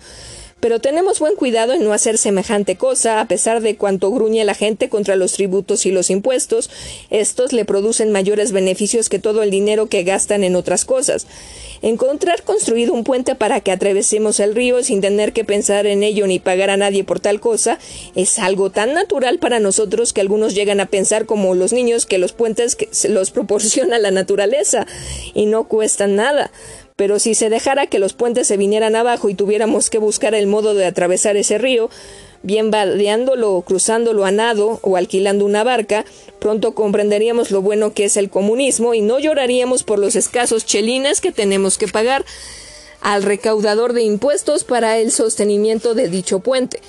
Pero tenemos buen cuidado en no hacer semejante cosa, a pesar de cuanto gruñe la gente contra los tributos y los impuestos, estos le producen mayores beneficios que todo el dinero que gastan en otras cosas. Encontrar construido un puente para que atravesemos el río sin tener que pensar en ello ni pagar a nadie por tal cosa es algo tan natural para nosotros que algunos llegan a pensar como los niños que los puentes los proporciona la naturaleza y no cuestan nada. Pero si se dejara que los puentes se vinieran abajo y tuviéramos que buscar el modo de atravesar ese río, bien vadeándolo, cruzándolo a nado o alquilando una barca, pronto comprenderíamos lo bueno que es el comunismo y no lloraríamos por los escasos chelines que tenemos que pagar al recaudador de impuestos para el sostenimiento de dicho puente.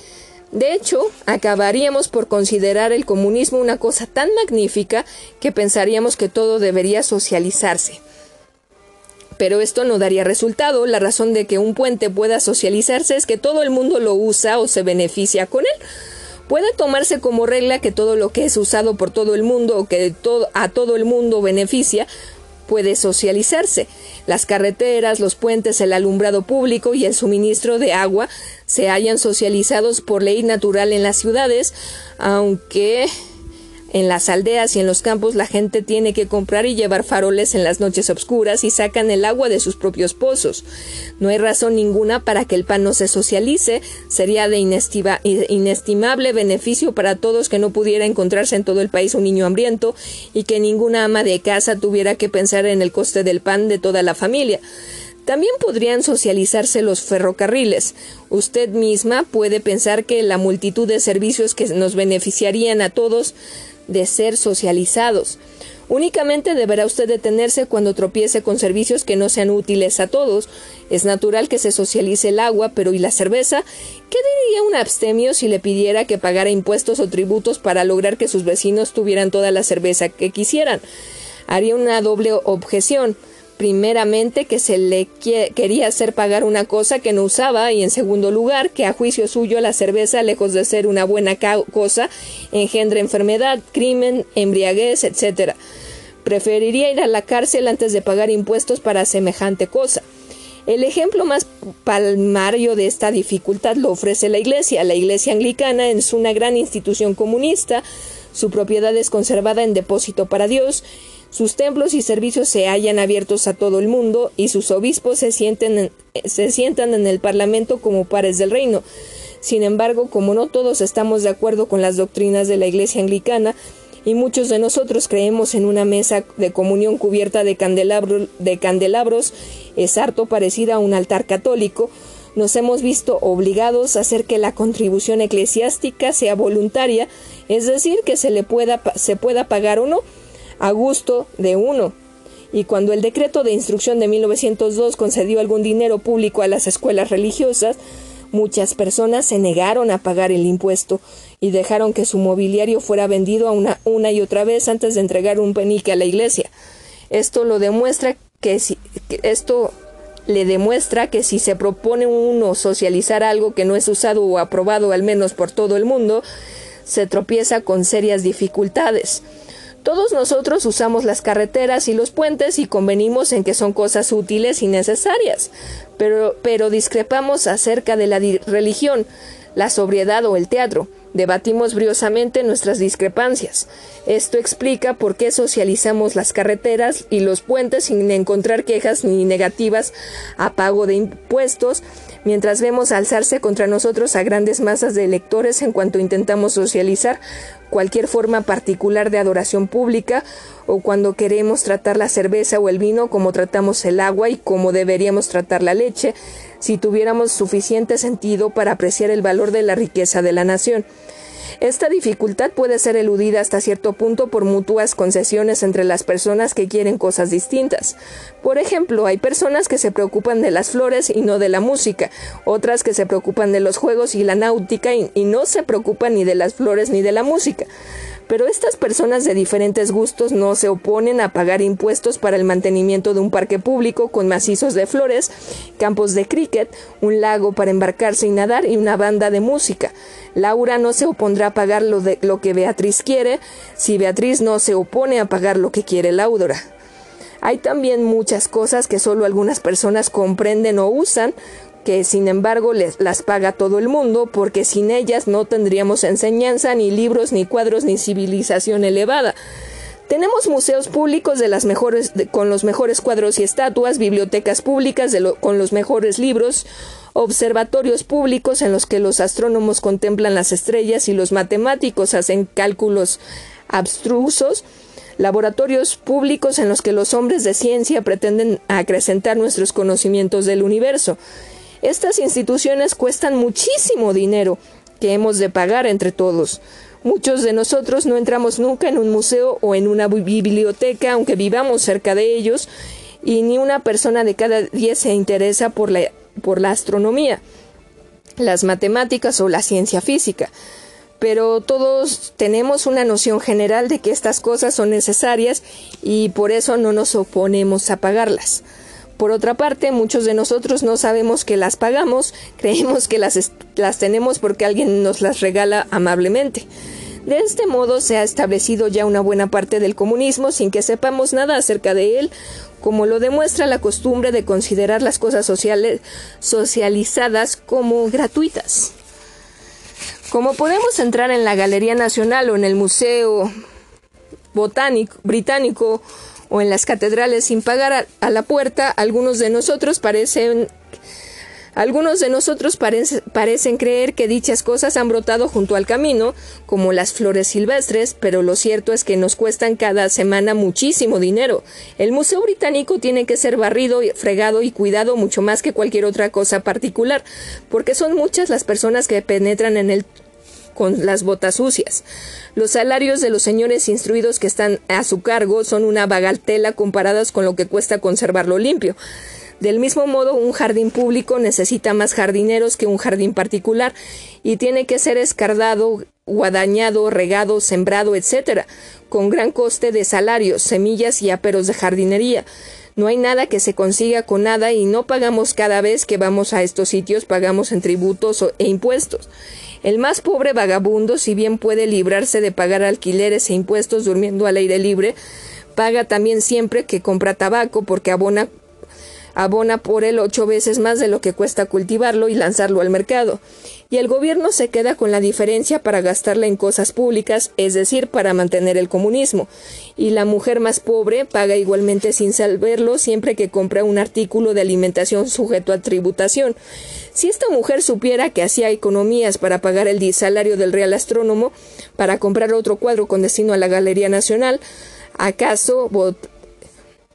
De hecho, acabaríamos por considerar el comunismo una cosa tan magnífica que pensaríamos que todo debería socializarse. Pero esto no daría resultado. La razón de que un puente pueda socializarse es que todo el mundo lo usa o se beneficia con él. Puede tomarse como regla que todo lo que es usado por todo el mundo o que a todo el mundo beneficia puede socializarse. Las carreteras, los puentes, el alumbrado público y el suministro de agua se hallan socializados por ley natural en las ciudades, aunque en las aldeas y en los campos la gente tiene que comprar y llevar faroles en las noches oscuras y sacan el agua de sus propios pozos. No hay razón ninguna para que el pan no se socialice, sería de inestimable beneficio para todos que no pudiera encontrarse en todo el país un niño hambriento y que ninguna ama de casa tuviera que pensar en el coste del pan de toda la familia. También podrían socializarse los ferrocarriles. Usted misma puede pensar que la multitud de servicios que nos beneficiarían a todos de ser socializados. Únicamente deberá usted detenerse cuando tropiece con servicios que no sean útiles a todos. Es natural que se socialice el agua, pero ¿y la cerveza? ¿Qué diría un abstemio si le pidiera que pagara impuestos o tributos para lograr que sus vecinos tuvieran toda la cerveza que quisieran? Haría una doble objeción primeramente que se le quería hacer pagar una cosa que no usaba y en segundo lugar que a juicio suyo la cerveza lejos de ser una buena cosa engendra enfermedad, crimen, embriaguez, etc. Preferiría ir a la cárcel antes de pagar impuestos para semejante cosa. El ejemplo más palmario de esta dificultad lo ofrece la Iglesia. La Iglesia anglicana es una gran institución comunista, su propiedad es conservada en depósito para Dios, sus templos y servicios se hallan abiertos a todo el mundo y sus obispos se, sienten se sientan en el Parlamento como pares del reino. Sin embargo, como no todos estamos de acuerdo con las doctrinas de la Iglesia anglicana, y muchos de nosotros creemos en una mesa de comunión cubierta de, de candelabros, es harto parecida a un altar católico, nos hemos visto obligados a hacer que la contribución eclesiástica sea voluntaria, es decir, que se le pueda, se pueda pagar o no, a gusto de uno. Y cuando el decreto de instrucción de 1902 concedió algún dinero público a las escuelas religiosas, muchas personas se negaron a pagar el impuesto y dejaron que su mobiliario fuera vendido a una, una y otra vez antes de entregar un penique a la iglesia. Esto lo demuestra que, si, que esto le demuestra que si se propone uno socializar algo que no es usado o aprobado al menos por todo el mundo, se tropieza con serias dificultades. Todos nosotros usamos las carreteras y los puentes y convenimos en que son cosas útiles y necesarias, pero, pero discrepamos acerca de la religión, la sobriedad o el teatro. Debatimos briosamente nuestras discrepancias. Esto explica por qué socializamos las carreteras y los puentes sin encontrar quejas ni negativas a pago de impuestos, mientras vemos alzarse contra nosotros a grandes masas de electores en cuanto intentamos socializar cualquier forma particular de adoración pública o cuando queremos tratar la cerveza o el vino como tratamos el agua y como deberíamos tratar la leche, si tuviéramos suficiente sentido para apreciar el valor de la riqueza de la nación. Esta dificultad puede ser eludida hasta cierto punto por mutuas concesiones entre las personas que quieren cosas distintas. Por ejemplo, hay personas que se preocupan de las flores y no de la música, otras que se preocupan de los juegos y la náutica y, no se preocupan ni de las flores ni de la música. Pero estas personas de diferentes gustos no se oponen a pagar impuestos para el mantenimiento de un parque público con macizos de flores, campos de cricket, un lago para embarcarse y nadar y una banda de música. Laura no se opondrá a pagar lo, de, lo que Beatriz quiere si Beatriz no se opone a pagar lo que quiere Laura. Hay también muchas cosas que solo algunas personas comprenden o usan, que sin embargo les, las paga todo el mundo, porque sin ellas no tendríamos enseñanza, ni libros, ni cuadros, ni civilización elevada. Tenemos museos públicos de las mejores, con los mejores cuadros y estatuas, bibliotecas públicas con los mejores libros, observatorios públicos en los que los astrónomos contemplan las estrellas y los matemáticos hacen cálculos abstrusos, laboratorios públicos en los que los hombres de ciencia pretenden acrecentar nuestros conocimientos del universo. Estas instituciones cuestan muchísimo dinero que hemos de pagar entre todos. Muchos de nosotros no entramos nunca en un museo o en una biblioteca, aunque vivamos cerca de ellos, y ni una persona de cada diez se interesa por la, por la astronomía, las matemáticas o la ciencia física. Pero todos tenemos una noción general de que estas cosas son necesarias y por eso no nos oponemos a pagarlas. Por otra parte, muchos de nosotros no sabemos que las pagamos, creemos que las, las tenemos porque alguien nos las regala amablemente. De este modo se ha establecido ya una buena parte del comunismo sin que sepamos nada acerca de él, como lo demuestra la costumbre de considerar las cosas sociales, socializadas como gratuitas. Como podemos entrar en la Galería Nacional o en el Museo Botánico Británico o en las catedrales sin pagar a, la puerta, algunos de nosotros parecen algunos de nosotros parece, parecen creer que dichas cosas han brotado junto al camino, como las flores silvestres, pero lo cierto es que nos cuestan cada semana muchísimo dinero. El Museo Británico tiene que ser barrido, fregado y cuidado mucho más que cualquier otra cosa particular, porque son muchas las personas que penetran en él con las botas sucias. Los salarios de los señores instruidos que están a su cargo son una bagatela comparadas con lo que cuesta conservarlo limpio. Del mismo modo, un jardín público necesita más jardineros que un jardín particular y tiene que ser escardado, guadañado, regado, sembrado, etc., con gran coste de salarios, semillas y aperos de jardinería. No hay nada que se consiga con nada y no pagamos cada vez que vamos a estos sitios, pagamos en tributos e impuestos. El más pobre vagabundo, si bien puede librarse de pagar alquileres e impuestos durmiendo al aire libre, paga también siempre que compra tabaco porque abona abona por él ocho veces más de lo que cuesta cultivarlo y lanzarlo al mercado. Y el gobierno se queda con la diferencia para gastarla en cosas públicas, es decir, para mantener el comunismo. Y la mujer más pobre paga igualmente sin saberlo siempre que compra un artículo de alimentación sujeto a tributación. Si esta mujer supiera que hacía economías para pagar el salario del Real Astrónomo, para comprar otro cuadro con destino a la Galería Nacional, ¿acaso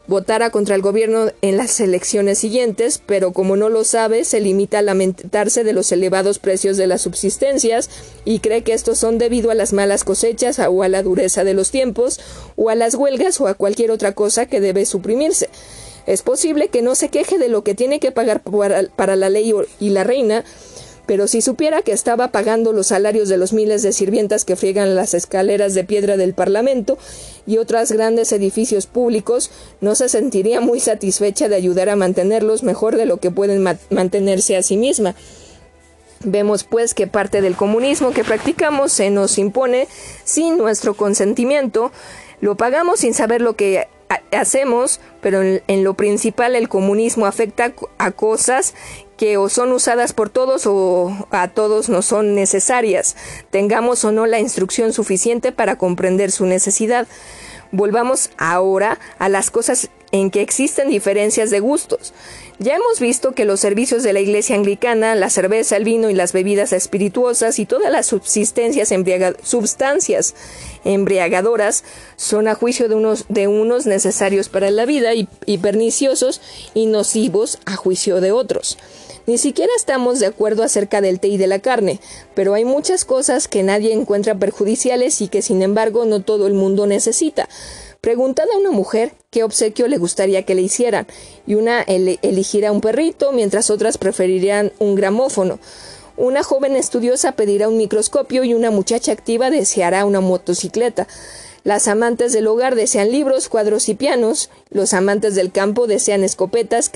votara contra el gobierno en las elecciones siguientes, pero como no lo sabe, se limita a lamentarse de los elevados precios de las subsistencias y cree que estos son debido a las malas cosechas o a la dureza de los tiempos o a las huelgas o a cualquier otra cosa que debe suprimirse. Es posible que no se queje de lo que tiene que pagar para la ley y la reina, pero si supiera que estaba pagando los salarios de los miles de sirvientas que friegan las escaleras de piedra del Parlamento y otros grandes edificios públicos, no se sentiría muy satisfecha de ayudar a mantenerlos mejor de lo que pueden mantenerse a sí misma. Vemos pues que parte del comunismo que practicamos se nos impone sin nuestro consentimiento, lo pagamos sin saber lo que hacemos, pero en, lo principal el comunismo afecta a cosas que o son usadas por todos o a todos no son necesarias, tengamos o no la instrucción suficiente para comprender su necesidad. Volvamos ahora a las cosas en que existen diferencias de gustos. Ya hemos visto que los servicios de la Iglesia anglicana, la cerveza, el vino y las bebidas espirituosas y todas las subsistencias sustancias embriagadoras son a juicio de unos, de unos necesarios para la vida y perniciosos y nocivos a juicio de otros. Ni siquiera estamos de acuerdo acerca del té y de la carne, pero hay muchas cosas que nadie encuentra perjudiciales y que sin embargo no todo el mundo necesita. Preguntad a una mujer qué obsequio le gustaría que le hicieran, y una elegirá un perrito, mientras otras preferirían un gramófono. Una joven estudiosa pedirá un microscopio y una muchacha activa deseará una motocicleta. Las amantes del hogar desean libros, cuadros y pianos. Los amantes del campo desean escopetas,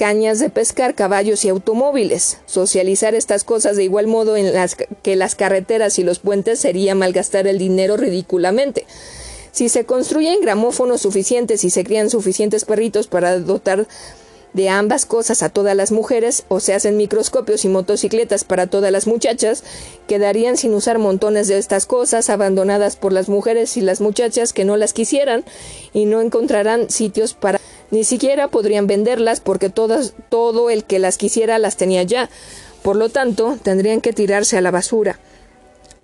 cañas de pescar, caballos y automóviles. Socializar estas cosas de igual modo en las que las carreteras y los puentes sería malgastar el dinero ridículamente. Si se construyen gramófonos suficientes y se crían suficientes perritos para dotar de ambas cosas a todas las mujeres, o se hacen microscopios y motocicletas para todas las muchachas, quedarían sin usar montones de estas cosas, abandonadas por las mujeres y las muchachas que no las quisieran, y no encontrarán sitios para ni siquiera podrían venderlas porque todas, todo el que las quisiera las tenía ya. Por lo tanto, tendrían que tirarse a la basura.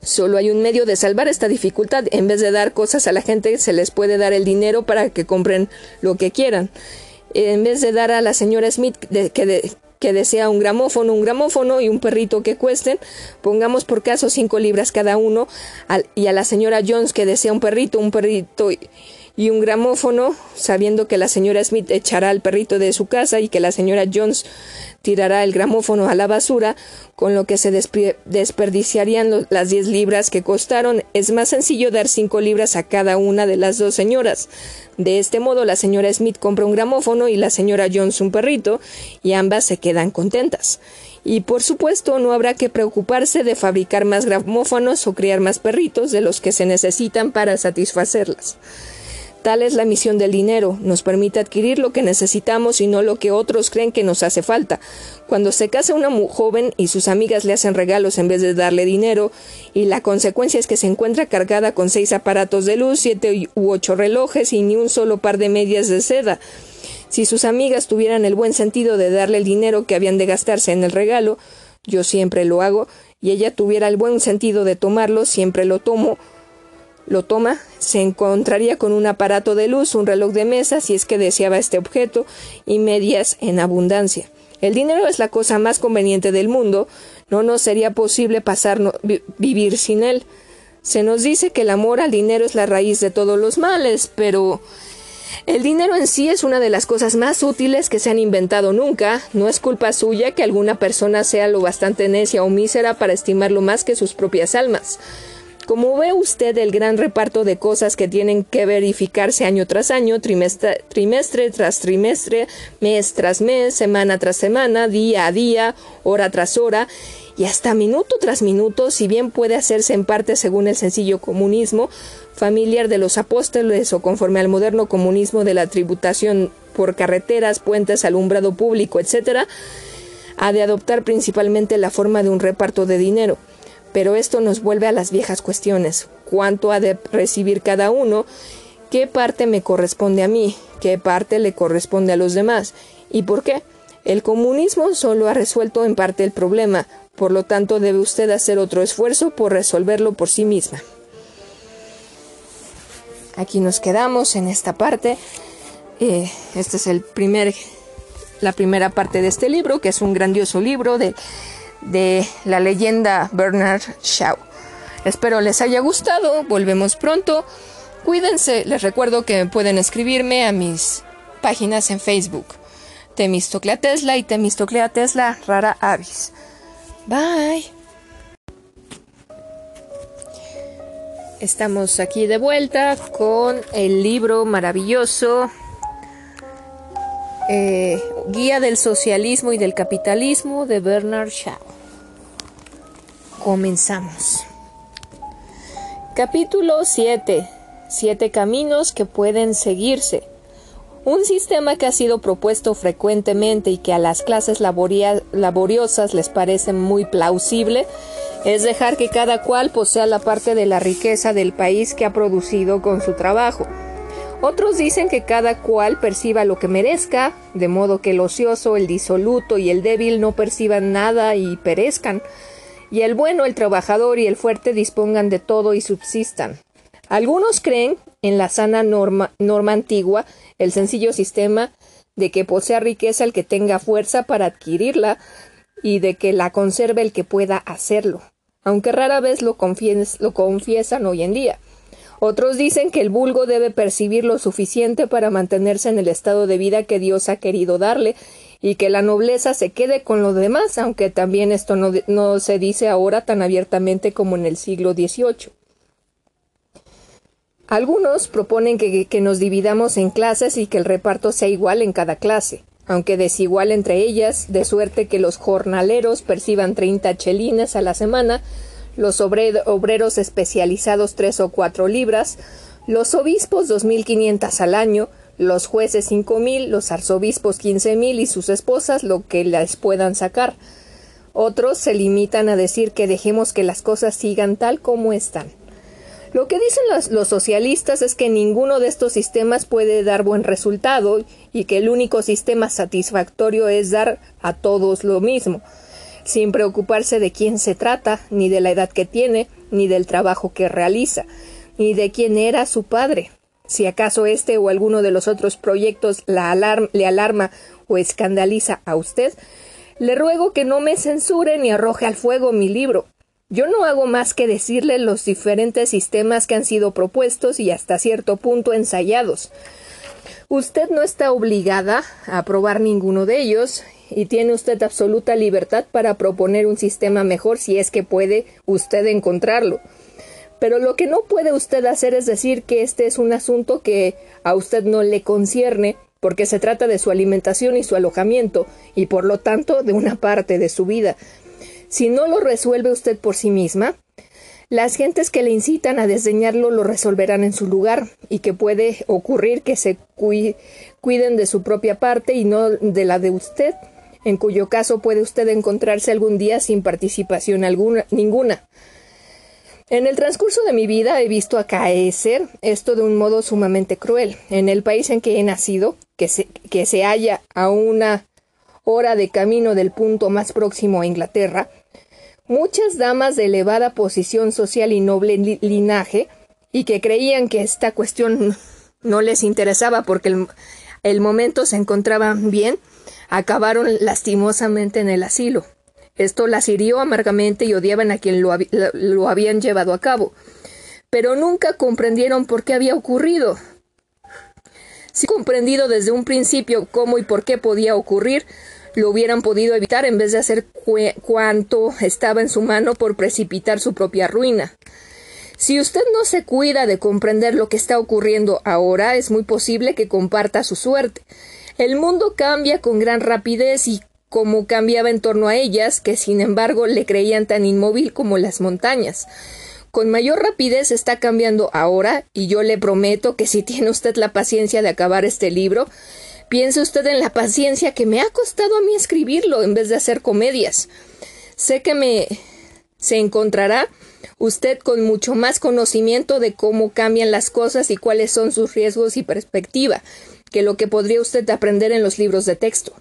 Solo hay un medio de salvar esta dificultad. En vez de dar cosas a la gente, se les puede dar el dinero para que compren lo que quieran. En vez de dar a la señora Smith que, que desea un gramófono, un gramófono y un perrito que cuesten, pongamos por caso cinco libras cada uno, y a la señora Jones que desea un perrito, un perrito y un gramófono, sabiendo que la señora Smith echará al perrito de su casa y que la señora Jones tirará el gramófono a la basura, con lo que se desperdiciarían las diez libras que costaron, es más sencillo dar cinco libras a cada una de las dos señoras. De este modo, la señora Smith compra un gramófono y la señora Jones un perrito, y ambas se quedan contentas. Y por supuesto, no habrá que preocuparse de fabricar más gramófonos o criar más perritos de los que se necesitan para satisfacerlas. Tal es la misión del dinero, nos permite adquirir lo que necesitamos y no lo que otros creen que nos hace falta. Cuando se casa una joven y sus amigas le hacen regalos en vez de darle dinero, y la consecuencia es que se encuentra cargada con seis aparatos de luz, siete u ocho relojes y ni un solo par de medias de seda. Si sus amigas tuvieran el buen sentido de darle el dinero que habían de gastarse en el regalo, yo siempre lo hago, y ella tuviera el buen sentido de tomarlo, siempre lo tomo, lo toma, se encontraría con un aparato de luz, un reloj de mesa, si es que deseaba este objeto, y medias en abundancia. El dinero es la cosa más conveniente del mundo, no nos sería posible vivir sin él. Se nos dice que el amor al dinero es la raíz de todos los males, pero el dinero en sí es una de las cosas más útiles que se han inventado nunca. No es culpa suya que alguna persona sea lo bastante necia o mísera para estimarlo más que sus propias almas. Como ve usted el gran reparto de cosas que tienen que verificarse año tras año, trimestre, tras trimestre, mes tras mes, semana tras semana, día a día, hora tras hora, y hasta minuto tras minuto, si bien puede hacerse en parte según el sencillo comunismo, familiar de los apóstoles o conforme al moderno comunismo de la tributación por carreteras, puentes, alumbrado público, etc., ha de adoptar principalmente la forma de un reparto de dinero. Pero esto nos vuelve a las viejas cuestiones. ¿Cuánto ha de recibir cada uno? ¿Qué parte me corresponde a mí? ¿Qué parte le corresponde a los demás? ¿Y por qué? El comunismo solo ha resuelto en parte el problema, por lo tanto debe usted hacer otro esfuerzo por resolverlo por sí misma. Aquí nos quedamos en esta parte. Eh, este es el primer, la primera parte de este libro, que es un grandioso libro de, de la leyenda Bernard Shaw. Espero les haya gustado. Volvemos pronto. Cuídense. Les recuerdo que pueden escribirme a mis páginas en Facebook. Temistoclea Tesla y Temistoclea Tesla Rara Avis. Bye. Estamos aquí de vuelta con el libro maravilloso eh, Guía del Socialismo y del Capitalismo de Bernard Shaw. Comenzamos. Capítulo 7. Siete caminos que pueden seguirse. Un sistema que ha sido propuesto frecuentemente y que a las clases laboriosas les parece muy plausible es dejar que cada cual posea la parte de la riqueza del país que ha producido con su trabajo. Otros dicen que cada cual perciba lo que merezca, de modo que el ocioso, el disoluto y el débil no perciban nada y perezcan, y el bueno, el trabajador y el fuerte dispongan de todo y subsistan. Algunos creen en la sana norma, antigua, el sencillo sistema de que posea riqueza el que tenga fuerza para adquirirla y de que la conserve el que pueda hacerlo, aunque rara vez lo confiesan hoy en día. Otros dicen que el vulgo debe percibir lo suficiente para mantenerse en el estado de vida que Dios ha querido darle y que la nobleza se quede con lo demás, aunque también esto no, se dice ahora tan abiertamente como en el siglo XVIII. Algunos proponen que, nos dividamos en clases y que el reparto sea igual en cada clase, aunque desigual entre ellas, de suerte que los jornaleros perciban 30 chelines a la semana, los obreros especializados tres o cuatro libras, los obispos dos mil quinientas al año, los jueces cinco mil, los arzobispos quince mil y sus esposas lo que les puedan sacar. Otros se limitan a decir que dejemos que las cosas sigan tal como están. Lo que dicen los, socialistas es que ninguno de estos sistemas puede dar buen resultado y que el único sistema satisfactorio es dar a todos lo mismo, sin preocuparse de quién se trata, ni de la edad que tiene, ni del trabajo que realiza, ni de quién era su padre. Si acaso este o alguno de los otros proyectos le alarma o escandaliza a usted, le ruego que no me censure ni arroje al fuego mi libro, yo no hago más que decirle los diferentes sistemas que han sido propuestos y hasta cierto punto ensayados. Usted no está obligada a aprobar ninguno de ellos y tiene usted absoluta libertad para proponer un sistema mejor si es que puede usted encontrarlo. Pero lo que no puede usted hacer es decir que este es un asunto que a usted no le concierne, porque se trata de su alimentación y su alojamiento, y por lo tanto de una parte de su vida. Si no lo resuelve usted por sí misma, las gentes que le incitan a desdeñarlo lo resolverán en su lugar y que puede ocurrir que se cuiden de su propia parte y no de la de usted, en cuyo caso puede usted encontrarse algún día sin participación alguna, ninguna. En el transcurso de mi vida he visto acaecer esto de un modo sumamente cruel. En el país en que he nacido, que se, que se halla a una hora de camino del punto más próximo a Inglaterra, muchas damas de elevada posición social y noble linaje, y que creían que esta cuestión no les interesaba porque el, momento se encontraba bien, acabaron lastimosamente en el asilo. Esto las hirió amargamente y odiaban a quien lo, lo habían llevado a cabo. Pero nunca comprendieron por qué había ocurrido. Si comprendido desde un principio cómo y por qué podía ocurrir, lo hubieran podido evitar en vez de hacer cuanto estaba en su mano por precipitar su propia ruina. Si usted no se cuida de comprender lo que está ocurriendo ahora, es muy posible que comparta su suerte. El mundo cambia con gran rapidez y como cambiaba en torno a ellas, que sin embargo le creían tan inmóvil como las montañas. Con mayor rapidez está cambiando ahora, y yo le prometo que si tiene usted la paciencia de acabar este libro, Piense usted en la paciencia que me ha costado a mí escribirlo en vez de hacer comedias. Sé que me se encontrará usted con mucho más conocimiento de cómo cambian las cosas y cuáles son sus riesgos y perspectiva que lo que podría usted aprender en los libros de texto.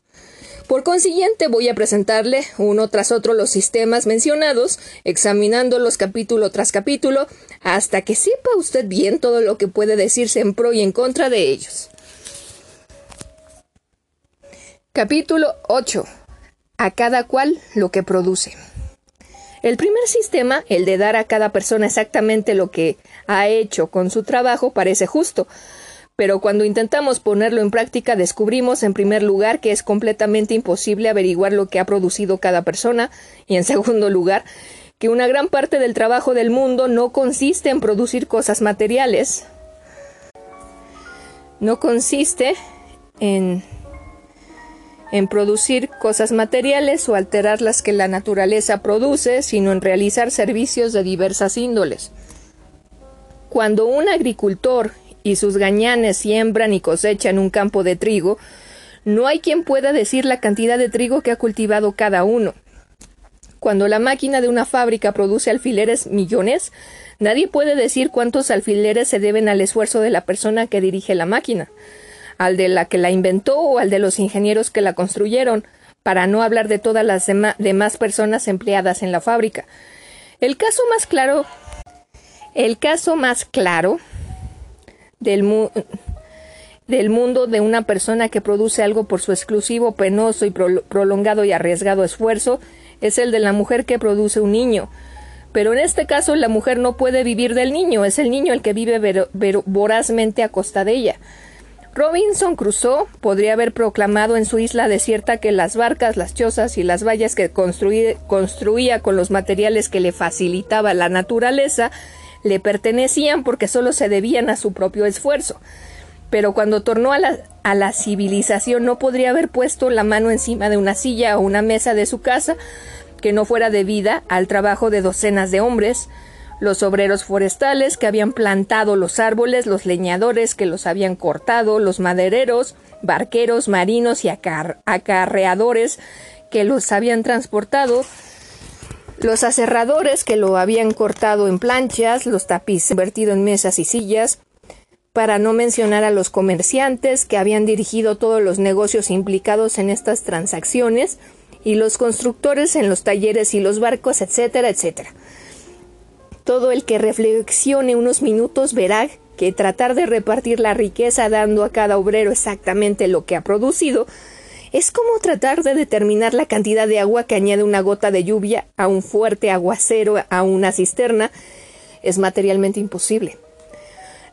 Por consiguiente, voy a presentarle uno tras otro los sistemas mencionados, examinándolos capítulo tras capítulo, hasta que sepa usted bien todo lo que puede decirse en pro y en contra de ellos. Capítulo 8. A cada cual lo que produce. El primer sistema, el de dar a cada persona exactamente lo que ha hecho con su trabajo, parece justo, pero cuando intentamos ponerlo en práctica descubrimos en primer lugar que es completamente imposible averiguar lo que ha producido cada persona y en segundo lugar que una gran parte del trabajo del mundo no consiste en producir cosas materiales, no consiste en en producir cosas materiales o alterar las que la naturaleza produce, sino en realizar servicios de diversas índoles. Cuando un agricultor y sus gañanes siembran y cosechan un campo de trigo, no hay quien pueda decir la cantidad de trigo que ha cultivado cada uno. Cuando la máquina de una fábrica produce alfileres millones, nadie puede decir cuántos alfileres se deben al esfuerzo de la persona que dirige la máquina al de la que la inventó o al de los ingenieros que la construyeron, para no hablar de todas las demás personas empleadas en la fábrica. El caso más claro, el caso más claro del, del mundo de una persona que produce algo por su exclusivo, penoso y prolongado y arriesgado esfuerzo es el de la mujer que produce un niño. Pero en este caso la mujer no puede vivir del niño, es el niño el que vive vorazmente a costa de ella. Robinson Crusoe podría haber proclamado en su isla desierta que las barcas, las chozas y las vallas que construía con los materiales que le facilitaba la naturaleza le pertenecían porque solo se debían a su propio esfuerzo. Pero cuando tornó a la, a la civilización no podría haber puesto la mano encima de una silla o una mesa de su casa que no fuera debida al trabajo de docenas de hombres, los obreros forestales que habían plantado los árboles, los leñadores que los habían cortado, los madereros, barqueros, marinos y acarreadores que los habían transportado, los aserradores que lo habían cortado en planchas, los tapices vertido en mesas y sillas, para no mencionar a los comerciantes que habían dirigido todos los negocios implicados en estas transacciones, y los constructores en los talleres y los barcos, etcétera, etcétera. Todo el que reflexione unos minutos verá que tratar de repartir la riqueza dando a cada obrero exactamente lo que ha producido es como tratar de determinar la cantidad de agua que añade una gota de lluvia a un fuerte aguacero a una cisterna. Es materialmente imposible.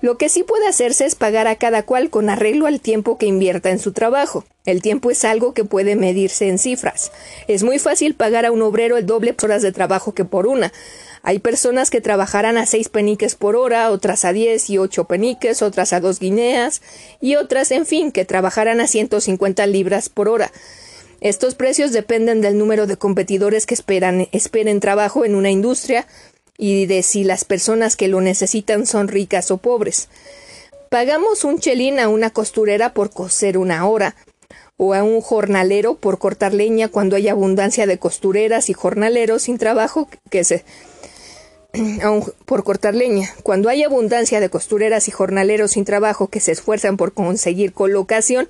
Lo que sí puede hacerse es pagar a cada cual con arreglo al tiempo que invierta en su trabajo. El tiempo es algo que puede medirse en cifras. Es muy fácil pagar a un obrero el doble por horas de trabajo que por una. Hay personas que trabajarán a seis peniques por hora, otras a diez y ocho peniques, otras a dos guineas y otras, en fin, que trabajarán a ciento cincuenta libras por hora. Estos precios dependen del número de competidores que esperan, esperen trabajo en una industria y de si las personas que lo necesitan son ricas o pobres. Pagamos un chelín a una costurera por coser una hora, o a un jornalero por cortar leña cuando hay abundancia de costureras y jornaleros sin trabajo que se por cortar leña. Cuando hay abundancia de costureras y jornaleros sin trabajo que se esfuerzan por conseguir colocación,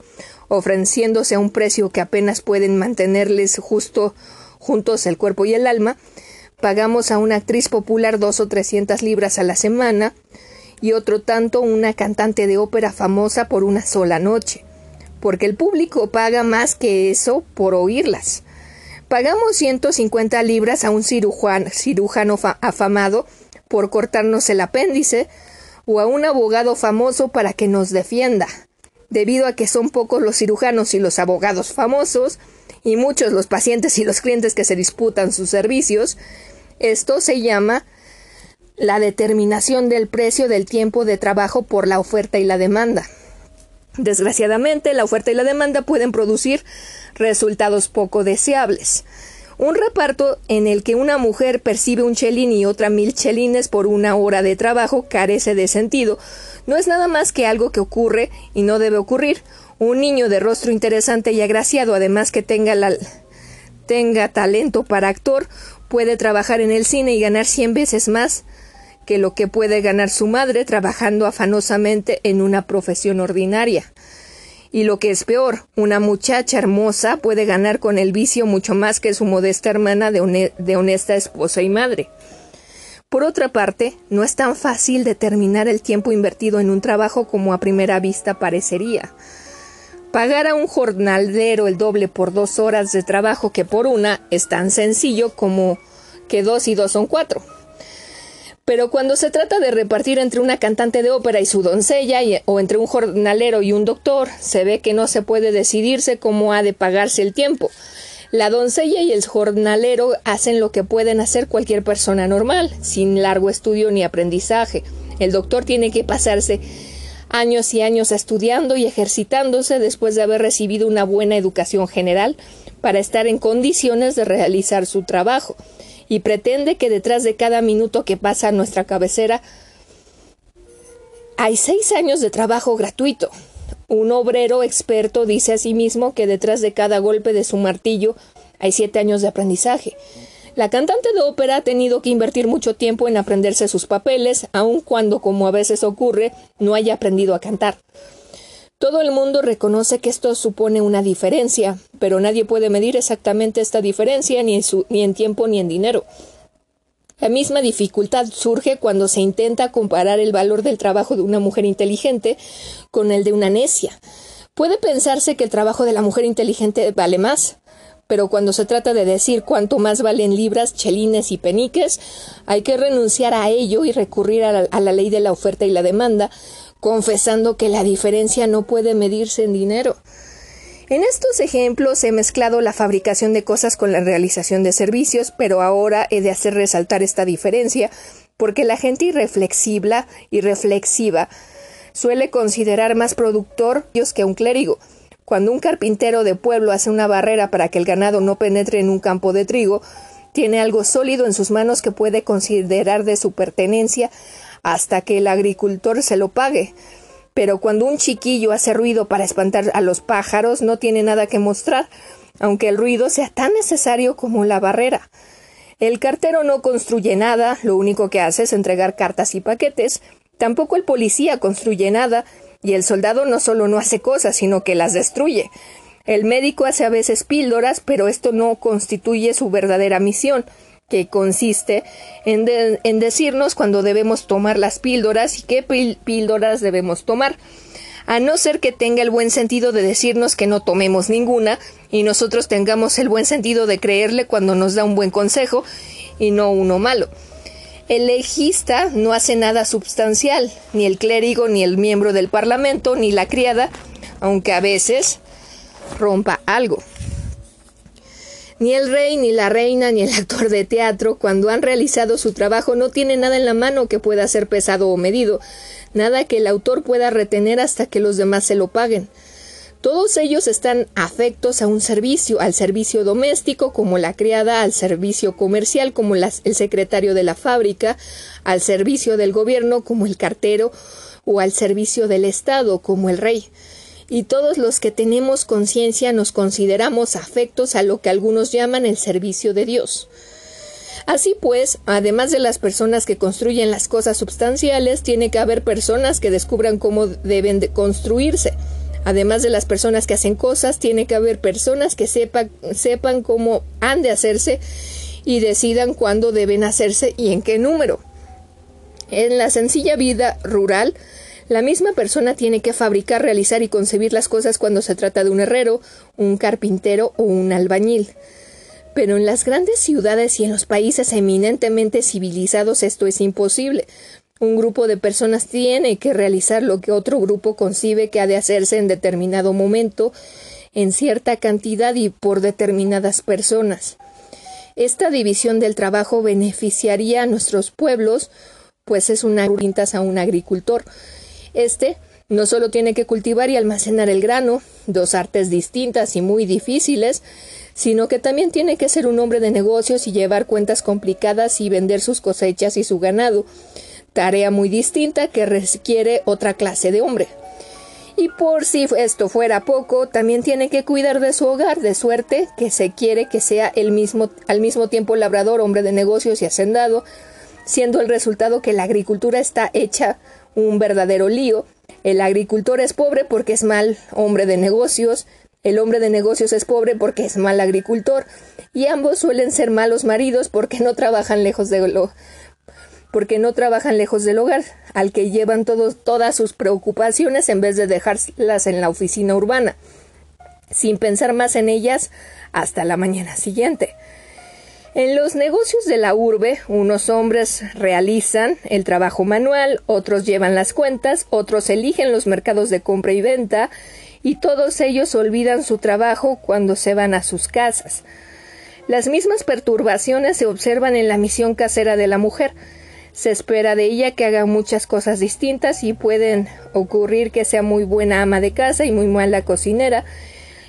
ofreciéndose a un precio que apenas pueden mantenerles justo juntos el cuerpo y el alma, pagamos a una actriz popular dos o trescientas libras a la semana y otro tanto una cantante de ópera famosa por una sola noche, porque el público paga más que eso por oírlas. Pagamos 150 libras a un cirujano, cirujano afamado por cortarnos el apéndice o a un abogado famoso para que nos defienda. Debido a que son pocos los cirujanos y los abogados famosos, y muchos los pacientes y los clientes que se disputan sus servicios, esto se llama la determinación del precio del tiempo de trabajo por la oferta y la demanda. Desgraciadamente, la oferta y la demanda pueden producir resultados poco deseables. Un reparto en el que una mujer percibe un chelín y otra mil chelines por una hora de trabajo carece de sentido. No es nada más que algo que ocurre y no debe ocurrir. Un niño de rostro interesante y agraciado, además que tenga, la, tenga talento para actor, puede trabajar en el cine y ganar cien veces más que lo que puede ganar su madre trabajando afanosamente en una profesión ordinaria. Y lo que es peor, una muchacha hermosa puede ganar con el vicio mucho más que su modesta hermana de, honesta esposa y madre. Por otra parte, no es tan fácil determinar el tiempo invertido en un trabajo como a primera vista parecería. Pagar a un jornalero el doble por dos horas de trabajo que por una es tan sencillo como que dos y dos son cuatro. Pero cuando se trata de repartir entre una cantante de ópera y su doncella, o entre un jornalero y un doctor, se ve que no se puede decidirse cómo ha de pagarse el tiempo. La doncella y el jornalero hacen lo que pueden hacer cualquier persona normal, sin largo estudio ni aprendizaje. El doctor tiene que pasarse años y años estudiando y ejercitándose después de haber recibido una buena educación general para estar en condiciones de realizar su trabajo y pretende que detrás de cada minuto que pasa a nuestra cabecera hay seis años de trabajo gratuito. Un obrero experto dice a sí mismo que detrás de cada golpe de su martillo hay siete años de aprendizaje. La cantante de ópera ha tenido que invertir mucho tiempo en aprenderse sus papeles, aun cuando, como a veces ocurre, no haya aprendido a cantar. Todo el mundo reconoce que esto supone una diferencia, pero nadie puede medir exactamente esta diferencia ni en, tiempo ni en dinero. La misma dificultad surge cuando se intenta comparar el valor del trabajo de una mujer inteligente con el de una necia. Puede pensarse que el trabajo de la mujer inteligente vale más, pero cuando se trata de decir cuánto más valen libras, chelines y peniques, hay que renunciar a ello y recurrir a la ley de la oferta y la demanda, confesando que la diferencia no puede medirse en dinero. En estos ejemplos he mezclado la fabricación de cosas con la realización de servicios, pero ahora he de hacer resaltar esta diferencia, porque la gente irreflexiva y reflexiva suele considerar más productor que un clérigo. Cuando un carpintero de pueblo hace una barrera para que el ganado no penetre en un campo de trigo, tiene algo sólido en sus manos que puede considerar de su pertenencia hasta que el agricultor se lo pague. Pero cuando un chiquillo hace ruido para espantar a los pájaros, no tiene nada que mostrar, aunque el ruido sea tan necesario como la barrera. El cartero no construye nada, lo único que hace es entregar cartas y paquetes. Tampoco el policía construye nada, y el soldado no solo no hace cosas, sino que las destruye. El médico hace a veces píldoras, pero esto no constituye su verdadera misión que consiste en, en, decirnos cuando debemos tomar las píldoras y qué píldoras debemos tomar, a no ser que tenga el buen sentido de decirnos que no tomemos ninguna y nosotros tengamos el buen sentido de creerle cuando nos da un buen consejo y no uno malo. El legista no hace nada substancial, ni el clérigo, ni el miembro del Parlamento, ni la criada, aunque a veces rompa algo. Ni el rey, ni la reina, ni el actor de teatro, cuando han realizado su trabajo, no tienen nada en la mano que pueda ser pesado o medido, nada que el autor pueda retener hasta que los demás se lo paguen. Todos ellos están afectos a un servicio, al servicio doméstico como la criada, al servicio comercial como el secretario de la fábrica, al servicio del gobierno como el cartero o al servicio del Estado como el rey y todos los que tenemos conciencia nos consideramos afectos a lo que algunos llaman el servicio de Dios. Así pues, además de las personas que construyen las cosas substanciales, tiene que haber personas que descubran cómo deben de construirse. Además de las personas que hacen cosas, tiene que haber personas que sepan, sepan cómo han de hacerse y decidan cuándo deben hacerse y en qué número. En la sencilla vida rural, la misma persona tiene que fabricar, realizar y concebir las cosas cuando se trata de un herrero, un carpintero o un albañil. Pero en las grandes ciudades y en los países eminentemente civilizados esto es imposible. Un grupo de personas tiene que realizar lo que otro grupo concibe que ha de hacerse en determinado momento, en cierta cantidad y por determinadas personas. Esta división del trabajo beneficiaría a nuestros pueblos, pues es una a un agricultor, este no solo tiene que cultivar y almacenar el grano, dos artes distintas y muy difíciles, sino que también tiene que ser un hombre de negocios y llevar cuentas complicadas y vender sus cosechas y su ganado, tarea muy distinta que requiere otra clase de hombre. Y por si esto fuera poco, también tiene que cuidar de su hogar, de suerte que se quiere que sea el mismo, al mismo tiempo labrador, hombre de negocios y hacendado, siendo el resultado que la agricultura está hecha un verdadero lío. El agricultor es pobre porque es mal hombre de negocios, el hombre de negocios es pobre porque es mal agricultor, y ambos suelen ser malos maridos porque no trabajan lejos de lo porque no trabajan lejos del hogar, al que llevan todas sus preocupaciones en vez de dejarlas en la oficina urbana, sin pensar más en ellas hasta la mañana siguiente. En los negocios de la urbe, unos hombres realizan el trabajo manual, otros llevan las cuentas, otros eligen los mercados de compra y venta, y todos ellos olvidan su trabajo cuando se van a sus casas. Las mismas perturbaciones se observan en la misión casera de la mujer. Se espera de ella que haga muchas cosas distintas y pueden ocurrir que sea muy buena ama de casa y muy mala cocinera.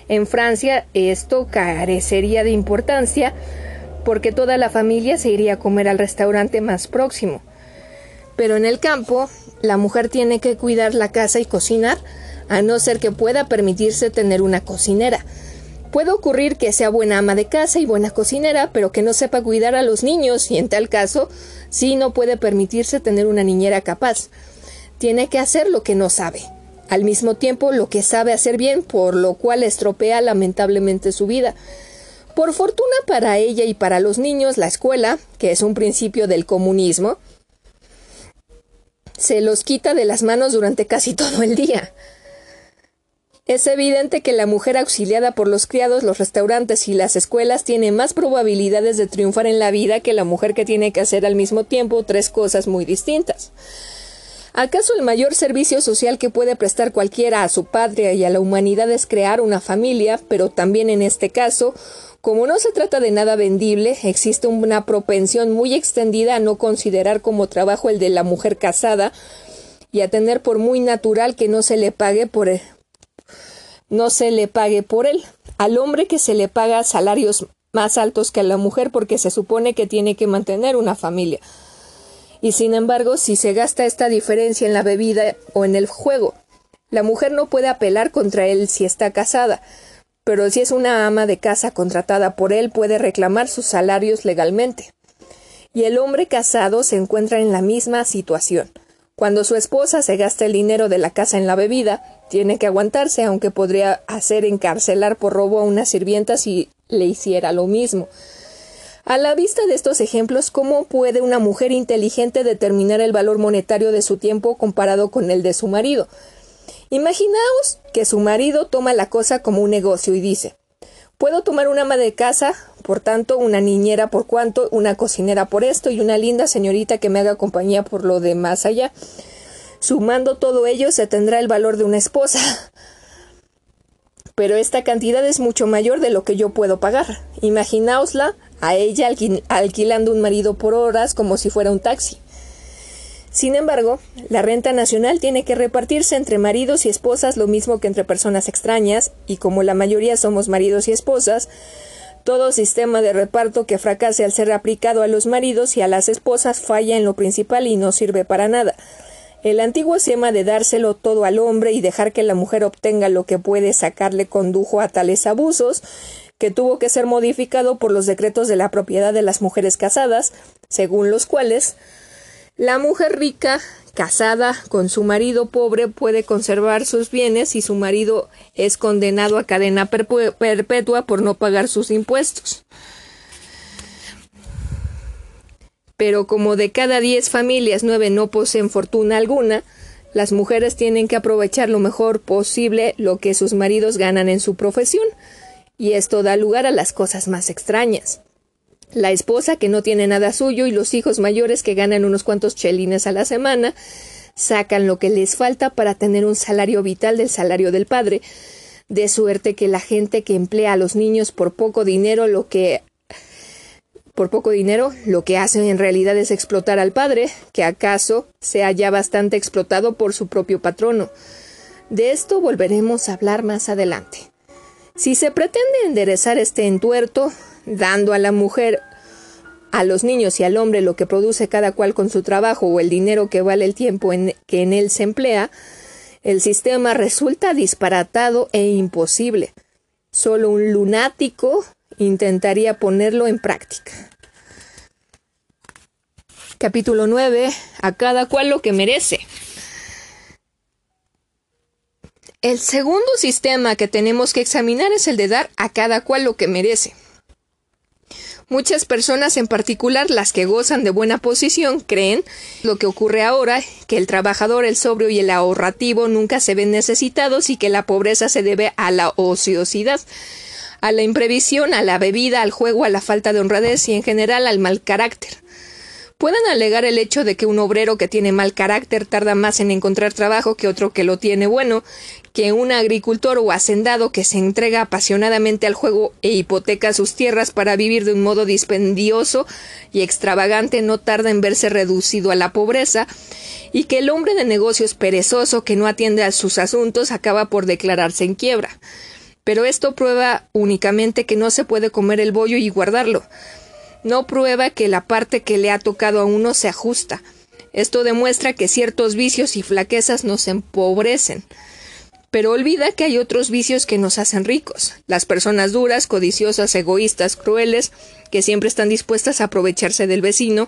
En Francia esto carecería de importancia porque toda la familia se iría a comer al restaurante más próximo. Pero en el campo, la mujer tiene que cuidar la casa y cocinar, a no ser que pueda permitirse tener una cocinera. Puede ocurrir que sea buena ama de casa y buena cocinera, pero que no sepa cuidar a los niños, y en tal caso, sí no puede permitirse tener una niñera capaz. Tiene que hacer lo que no sabe. Al mismo tiempo, lo que sabe hacer bien, por lo cual estropea lamentablemente su vida. Por fortuna para ella y para los niños, la escuela, que es un principio del comunismo, se los quita de las manos durante casi todo el día. Es evidente que la mujer auxiliada por los criados, los restaurantes y las escuelas tiene más probabilidades de triunfar en la vida que la mujer que tiene que hacer al mismo tiempo tres cosas muy distintas. ¿Acaso el mayor servicio social que puede prestar cualquiera a su patria y a la humanidad es crear una familia, pero también en este caso como no se trata de nada vendible, existe una propensión muy extendida a no considerar como trabajo el de la mujer casada y a tener por muy natural que no se le pague por él, no se le pague por él. Al hombre que se le paga salarios más altos que a la mujer porque se supone que tiene que mantener una familia. Y sin embargo, si se gasta esta diferencia en la bebida o en el juego, la mujer no puede apelar contra él si está casada, pero si es una ama de casa contratada por él puede reclamar sus salarios legalmente. Y el hombre casado se encuentra en la misma situación. Cuando su esposa se gasta el dinero de la casa en la bebida, tiene que aguantarse, aunque podría hacer encarcelar por robo a una sirvienta si le hiciera lo mismo. A la vista de estos ejemplos, ¿cómo puede una mujer inteligente determinar el valor monetario de su tiempo comparado con el de su marido? Imaginaos que su marido toma la cosa como un negocio y dice Puedo tomar una ama de casa, por tanto, una niñera por cuanto, una cocinera por esto y una linda señorita que me haga compañía por lo de más allá. Sumando todo ello se tendrá el valor de una esposa. Pero esta cantidad es mucho mayor de lo que yo puedo pagar. Imaginaosla a ella alquilando un marido por horas como si fuera un taxi. Sin embargo, la renta nacional tiene que repartirse entre maridos y esposas lo mismo que entre personas extrañas, y como la mayoría somos maridos y esposas, todo sistema de reparto que fracase al ser aplicado a los maridos y a las esposas falla en lo principal y no sirve para nada. El antiguo esquema de dárselo todo al hombre y dejar que la mujer obtenga lo que puede sacarle condujo a tales abusos, que tuvo que ser modificado por los decretos de la propiedad de las mujeres casadas, según los cuales la mujer rica, casada con su marido pobre, puede conservar sus bienes y su marido es condenado a cadena perpetua por no pagar sus impuestos. Pero como de cada diez familias nueve no poseen fortuna alguna, las mujeres tienen que aprovechar lo mejor posible lo que sus maridos ganan en su profesión, y esto da lugar a las cosas más extrañas la esposa que no tiene nada suyo y los hijos mayores que ganan unos cuantos chelines a la semana, sacan lo que les falta para tener un salario vital del salario del padre, de suerte que la gente que emplea a los niños por poco dinero lo que por poco dinero, lo que hace en realidad es explotar al padre, que acaso sea ya bastante explotado por su propio patrono. De esto volveremos a hablar más adelante. Si se pretende enderezar este entuerto, dando a la mujer, a los niños y al hombre lo que produce cada cual con su trabajo o el dinero que vale el tiempo que en él se emplea, el sistema resulta disparatado e imposible. Solo un lunático intentaría ponerlo en práctica. Capítulo 9. A cada cual lo que merece. El segundo sistema que tenemos que examinar es el de dar a cada cual lo que merece. Muchas personas, en particular las que gozan de buena posición, creen lo que ocurre ahora, que el trabajador, el sobrio y el ahorrativo nunca se ven necesitados y que la pobreza se debe a la ociosidad, a la imprevisión, a la bebida, al juego, a la falta de honradez y en general al mal carácter. Pueden alegar el hecho de que un obrero que tiene mal carácter tarda más en encontrar trabajo que otro que lo tiene bueno, que un agricultor o hacendado que se entrega apasionadamente al juego e hipoteca sus tierras para vivir de un modo dispendioso y extravagante no tarda en verse reducido a la pobreza, y que el hombre de negocios perezoso que no atiende a sus asuntos acaba por declararse en quiebra. Pero esto prueba únicamente que no se puede comer el bollo y guardarlo. No prueba que la parte que le ha tocado a uno se ajusta. Esto demuestra que ciertos vicios y flaquezas nos empobrecen pero olvida que hay otros vicios que nos hacen ricos. Las personas duras, codiciosas, egoístas, crueles, que siempre están dispuestas a aprovecharse del vecino,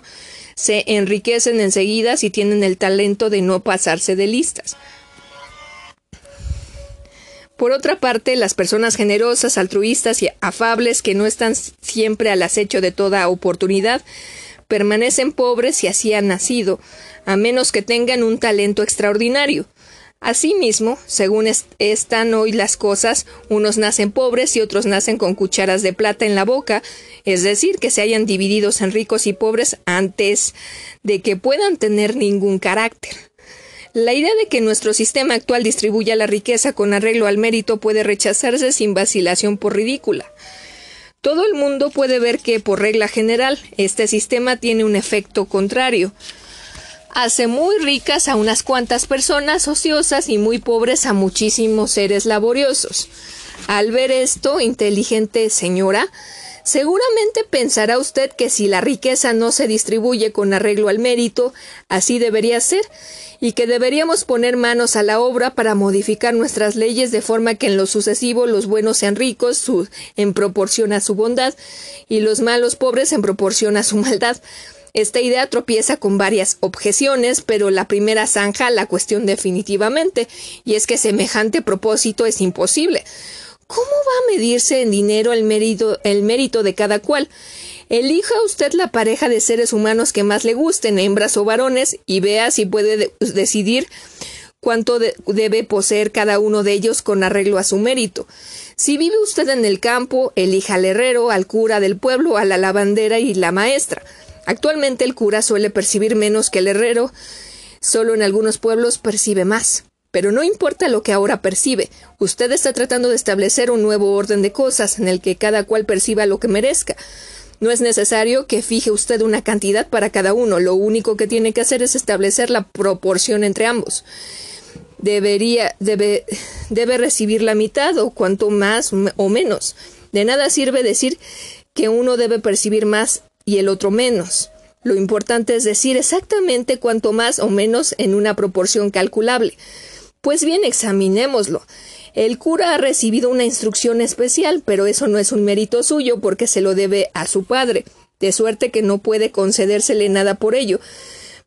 se enriquecen enseguida si tienen el talento de no pasarse de listas. Por otra parte, las personas generosas, altruistas y afables que no están siempre al acecho de toda oportunidad, permanecen pobres y así han nacido, a menos que tengan un talento extraordinario. Asimismo, según están hoy las cosas, unos nacen pobres y otros nacen con cucharas de plata en la boca, es decir, que se hayan divididos en ricos y pobres antes de que puedan tener ningún carácter. La idea de que nuestro sistema actual distribuya la riqueza con arreglo al mérito puede rechazarse sin vacilación por ridícula. Todo el mundo puede ver que, por regla general, este sistema tiene un efecto contrario hace muy ricas a unas cuantas personas ociosas y muy pobres a muchísimos seres laboriosos. Al ver esto, inteligente señora, seguramente pensará usted que si la riqueza no se distribuye con arreglo al mérito, así debería ser, y que deberíamos poner manos a la obra para modificar nuestras leyes de forma que en lo sucesivo los buenos sean ricos en proporción a su bondad y los malos pobres en proporción a su maldad. Esta idea tropieza con varias objeciones, pero la primera zanja la cuestión definitivamente, y es que semejante propósito es imposible. ¿Cómo va a medirse en dinero el mérito, el mérito de cada cual? Elija usted la pareja de seres humanos que más le gusten, hembras o varones, y vea si puede decidir cuánto debe poseer cada uno de ellos con arreglo a su mérito. Si vive usted en el campo, elija al herrero, al cura del pueblo, a la lavandera y la maestra. Actualmente el cura suele percibir menos que el herrero, solo en algunos pueblos percibe más. Pero no importa lo que ahora percibe, usted está tratando de establecer un nuevo orden de cosas en el que cada cual perciba lo que merezca. No es necesario que fije usted una cantidad para cada uno, lo único que tiene que hacer es establecer la proporción entre ambos. Debería, debe, debe recibir la mitad o cuanto más o menos. De nada sirve decir que uno debe percibir más y el otro menos. Lo importante es decir exactamente cuánto más o menos en una proporción calculable. Pues bien, examinémoslo. El cura ha recibido una instrucción especial, pero eso no es un mérito suyo porque se lo debe a su padre, de suerte que no puede concedérsele nada por ello.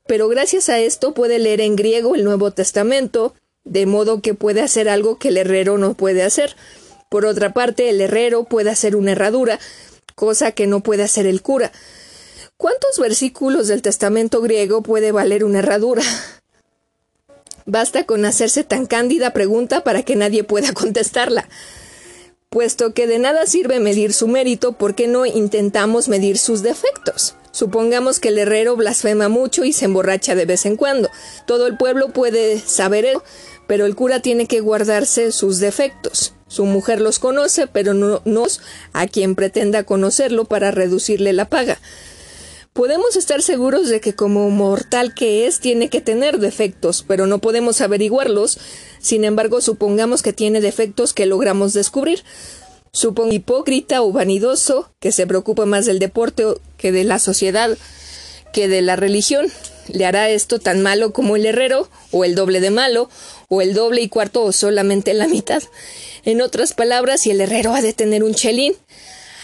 Pero gracias a esto puede leer en griego el Nuevo Testamento, de modo que puede hacer algo que el herrero no puede hacer. Por otra parte, el herrero puede hacer una herradura, cosa que no puede hacer el cura. ¿Cuántos versículos del Testamento griego puede valer una herradura? Basta con hacerse tan cándida pregunta para que nadie pueda contestarla. Puesto que de nada sirve medir su mérito, ¿por qué no intentamos medir sus defectos? Supongamos que el herrero blasfema mucho y se emborracha de vez en cuando. Todo el pueblo puede saber eso, pero el cura tiene que guardarse sus defectos. Su mujer los conoce, pero no, nos a quien pretenda conocerlo para reducirle la paga. Podemos estar seguros de que como mortal que es tiene que tener defectos, pero no podemos averiguarlos. Sin embargo, supongamos que tiene defectos que logramos descubrir. Supongo hipócrita o vanidoso que se preocupa más del deporte que de la sociedad, que de la religión. Le hará esto tan malo como el herrero, o el doble de malo, o el doble y cuarto, o solamente la mitad. En otras palabras, si el herrero ha de tener un chelín,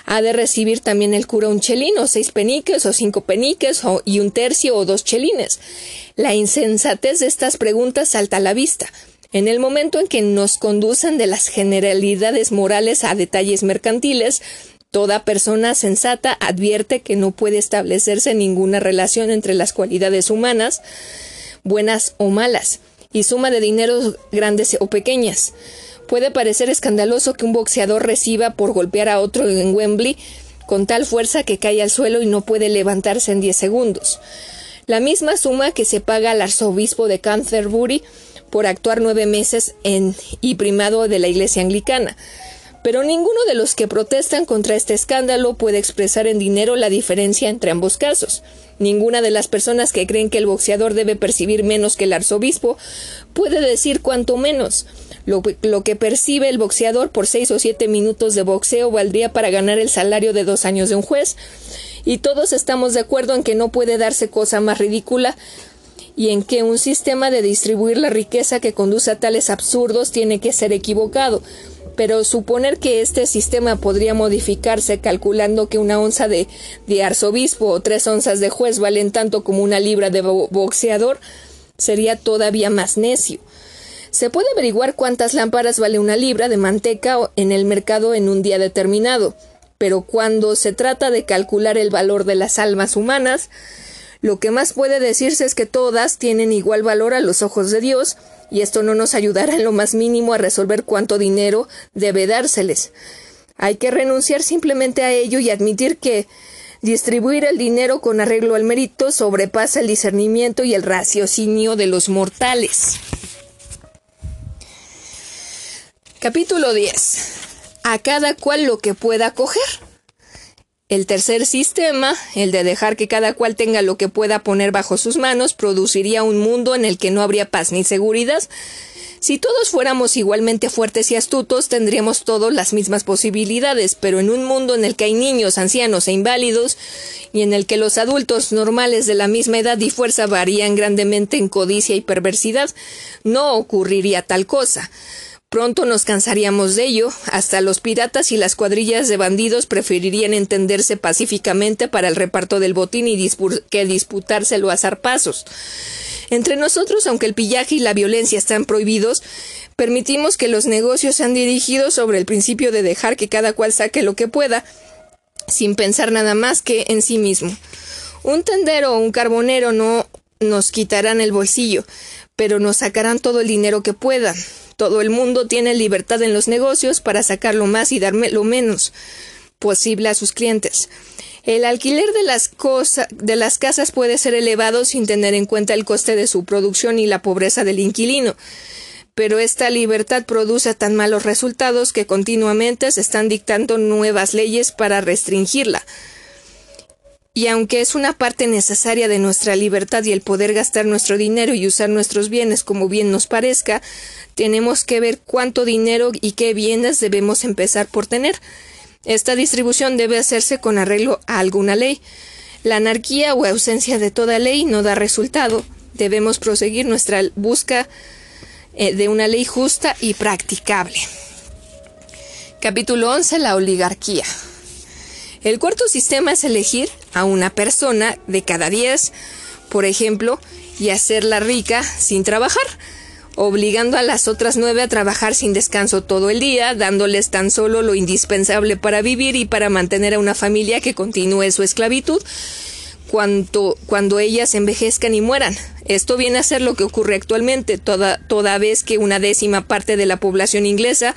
ha de recibir también el cura un chelín, o seis peniques, o cinco peniques, o, y un tercio, o dos chelines. La insensatez de estas preguntas salta a la vista. En el momento en que nos conducen de las generalidades morales a detalles mercantiles, toda persona sensata advierte que no puede establecerse ninguna relación entre las cualidades humanas, buenas o malas, y suma de dinero grandes o pequeñas. Puede parecer escandaloso que un boxeador reciba por golpear a otro en Wembley con tal fuerza que cae al suelo y no puede levantarse en diez segundos. La misma suma que se paga al arzobispo de Canterbury por actuar nueve meses en y primado de la Iglesia anglicana. Pero ninguno de los que protestan contra este escándalo puede expresar en dinero la diferencia entre ambos casos. Ninguna de las personas que creen que el boxeador debe percibir menos que el arzobispo puede decir cuánto menos. Lo, lo, que percibe el boxeador por seis o siete minutos de boxeo valdría para ganar el salario de dos años de un juez. Y todos estamos de acuerdo en que no puede darse cosa más ridícula y en que un sistema de distribuir la riqueza que conduce a tales absurdos tiene que ser equivocado. Pero suponer que este sistema podría modificarse calculando que una onza de, arzobispo o tres onzas de juez valen tanto como una libra de boxeador sería todavía más necio. Se puede averiguar cuántas lámparas vale una libra de manteca en el mercado en un día determinado, pero cuando se trata de calcular el valor de las almas humanas, lo que más puede decirse es que todas tienen igual valor a los ojos de Dios, y esto no nos ayudará en lo más mínimo a resolver cuánto dinero debe dárseles. Hay que renunciar simplemente a ello y admitir que distribuir el dinero con arreglo al mérito sobrepasa el discernimiento y el raciocinio de los mortales. Capítulo 10. A cada cual lo que pueda coger. El tercer sistema, el de dejar que cada cual tenga lo que pueda poner bajo sus manos, produciría un mundo en el que no habría paz ni seguridad. Si todos fuéramos igualmente fuertes y astutos, tendríamos todos las mismas posibilidades, pero en un mundo en el que hay niños, ancianos e inválidos, y en el que los adultos normales de la misma edad y fuerza varían grandemente en codicia y perversidad, no ocurriría tal cosa. Pronto nos cansaríamos de ello, hasta los piratas y las cuadrillas de bandidos preferirían entenderse pacíficamente para el reparto del botín y que disputárselo a zarpazos. Entre nosotros, aunque el pillaje y la violencia están prohibidos, permitimos que los negocios sean dirigidos sobre el principio de dejar que cada cual saque lo que pueda, sin pensar nada más que en sí mismo. Un tendero o un carbonero no nos quitarán el bolsillo, pero nos sacarán todo el dinero que puedan. Todo el mundo tiene libertad en los negocios para sacar lo más y darme lo menos posible a sus clientes. El alquiler de las, de las casas puede ser elevado sin tener en cuenta el coste de su producción y la pobreza del inquilino. Pero esta libertad produce tan malos resultados que continuamente se están dictando nuevas leyes para restringirla. Y aunque es una parte necesaria de nuestra libertad y el poder gastar nuestro dinero y usar nuestros bienes como bien nos parezca, tenemos que ver cuánto dinero y qué bienes debemos empezar por tener. Esta distribución debe hacerse con arreglo a alguna ley. La anarquía o ausencia de toda ley no da resultado. Debemos proseguir nuestra busca eh, de una ley justa y practicable. Capítulo 11. La oligarquía. El cuarto sistema es elegir a una persona de cada diez, por ejemplo, y hacerla rica sin trabajar, obligando a las otras nueve a trabajar sin descanso todo el día, dándoles tan solo lo indispensable para vivir y para mantener a una familia que continúe su esclavitud cuando, cuando ellas envejezcan y mueran. Esto viene a ser lo que ocurre actualmente, toda, toda vez que una décima parte de la población inglesa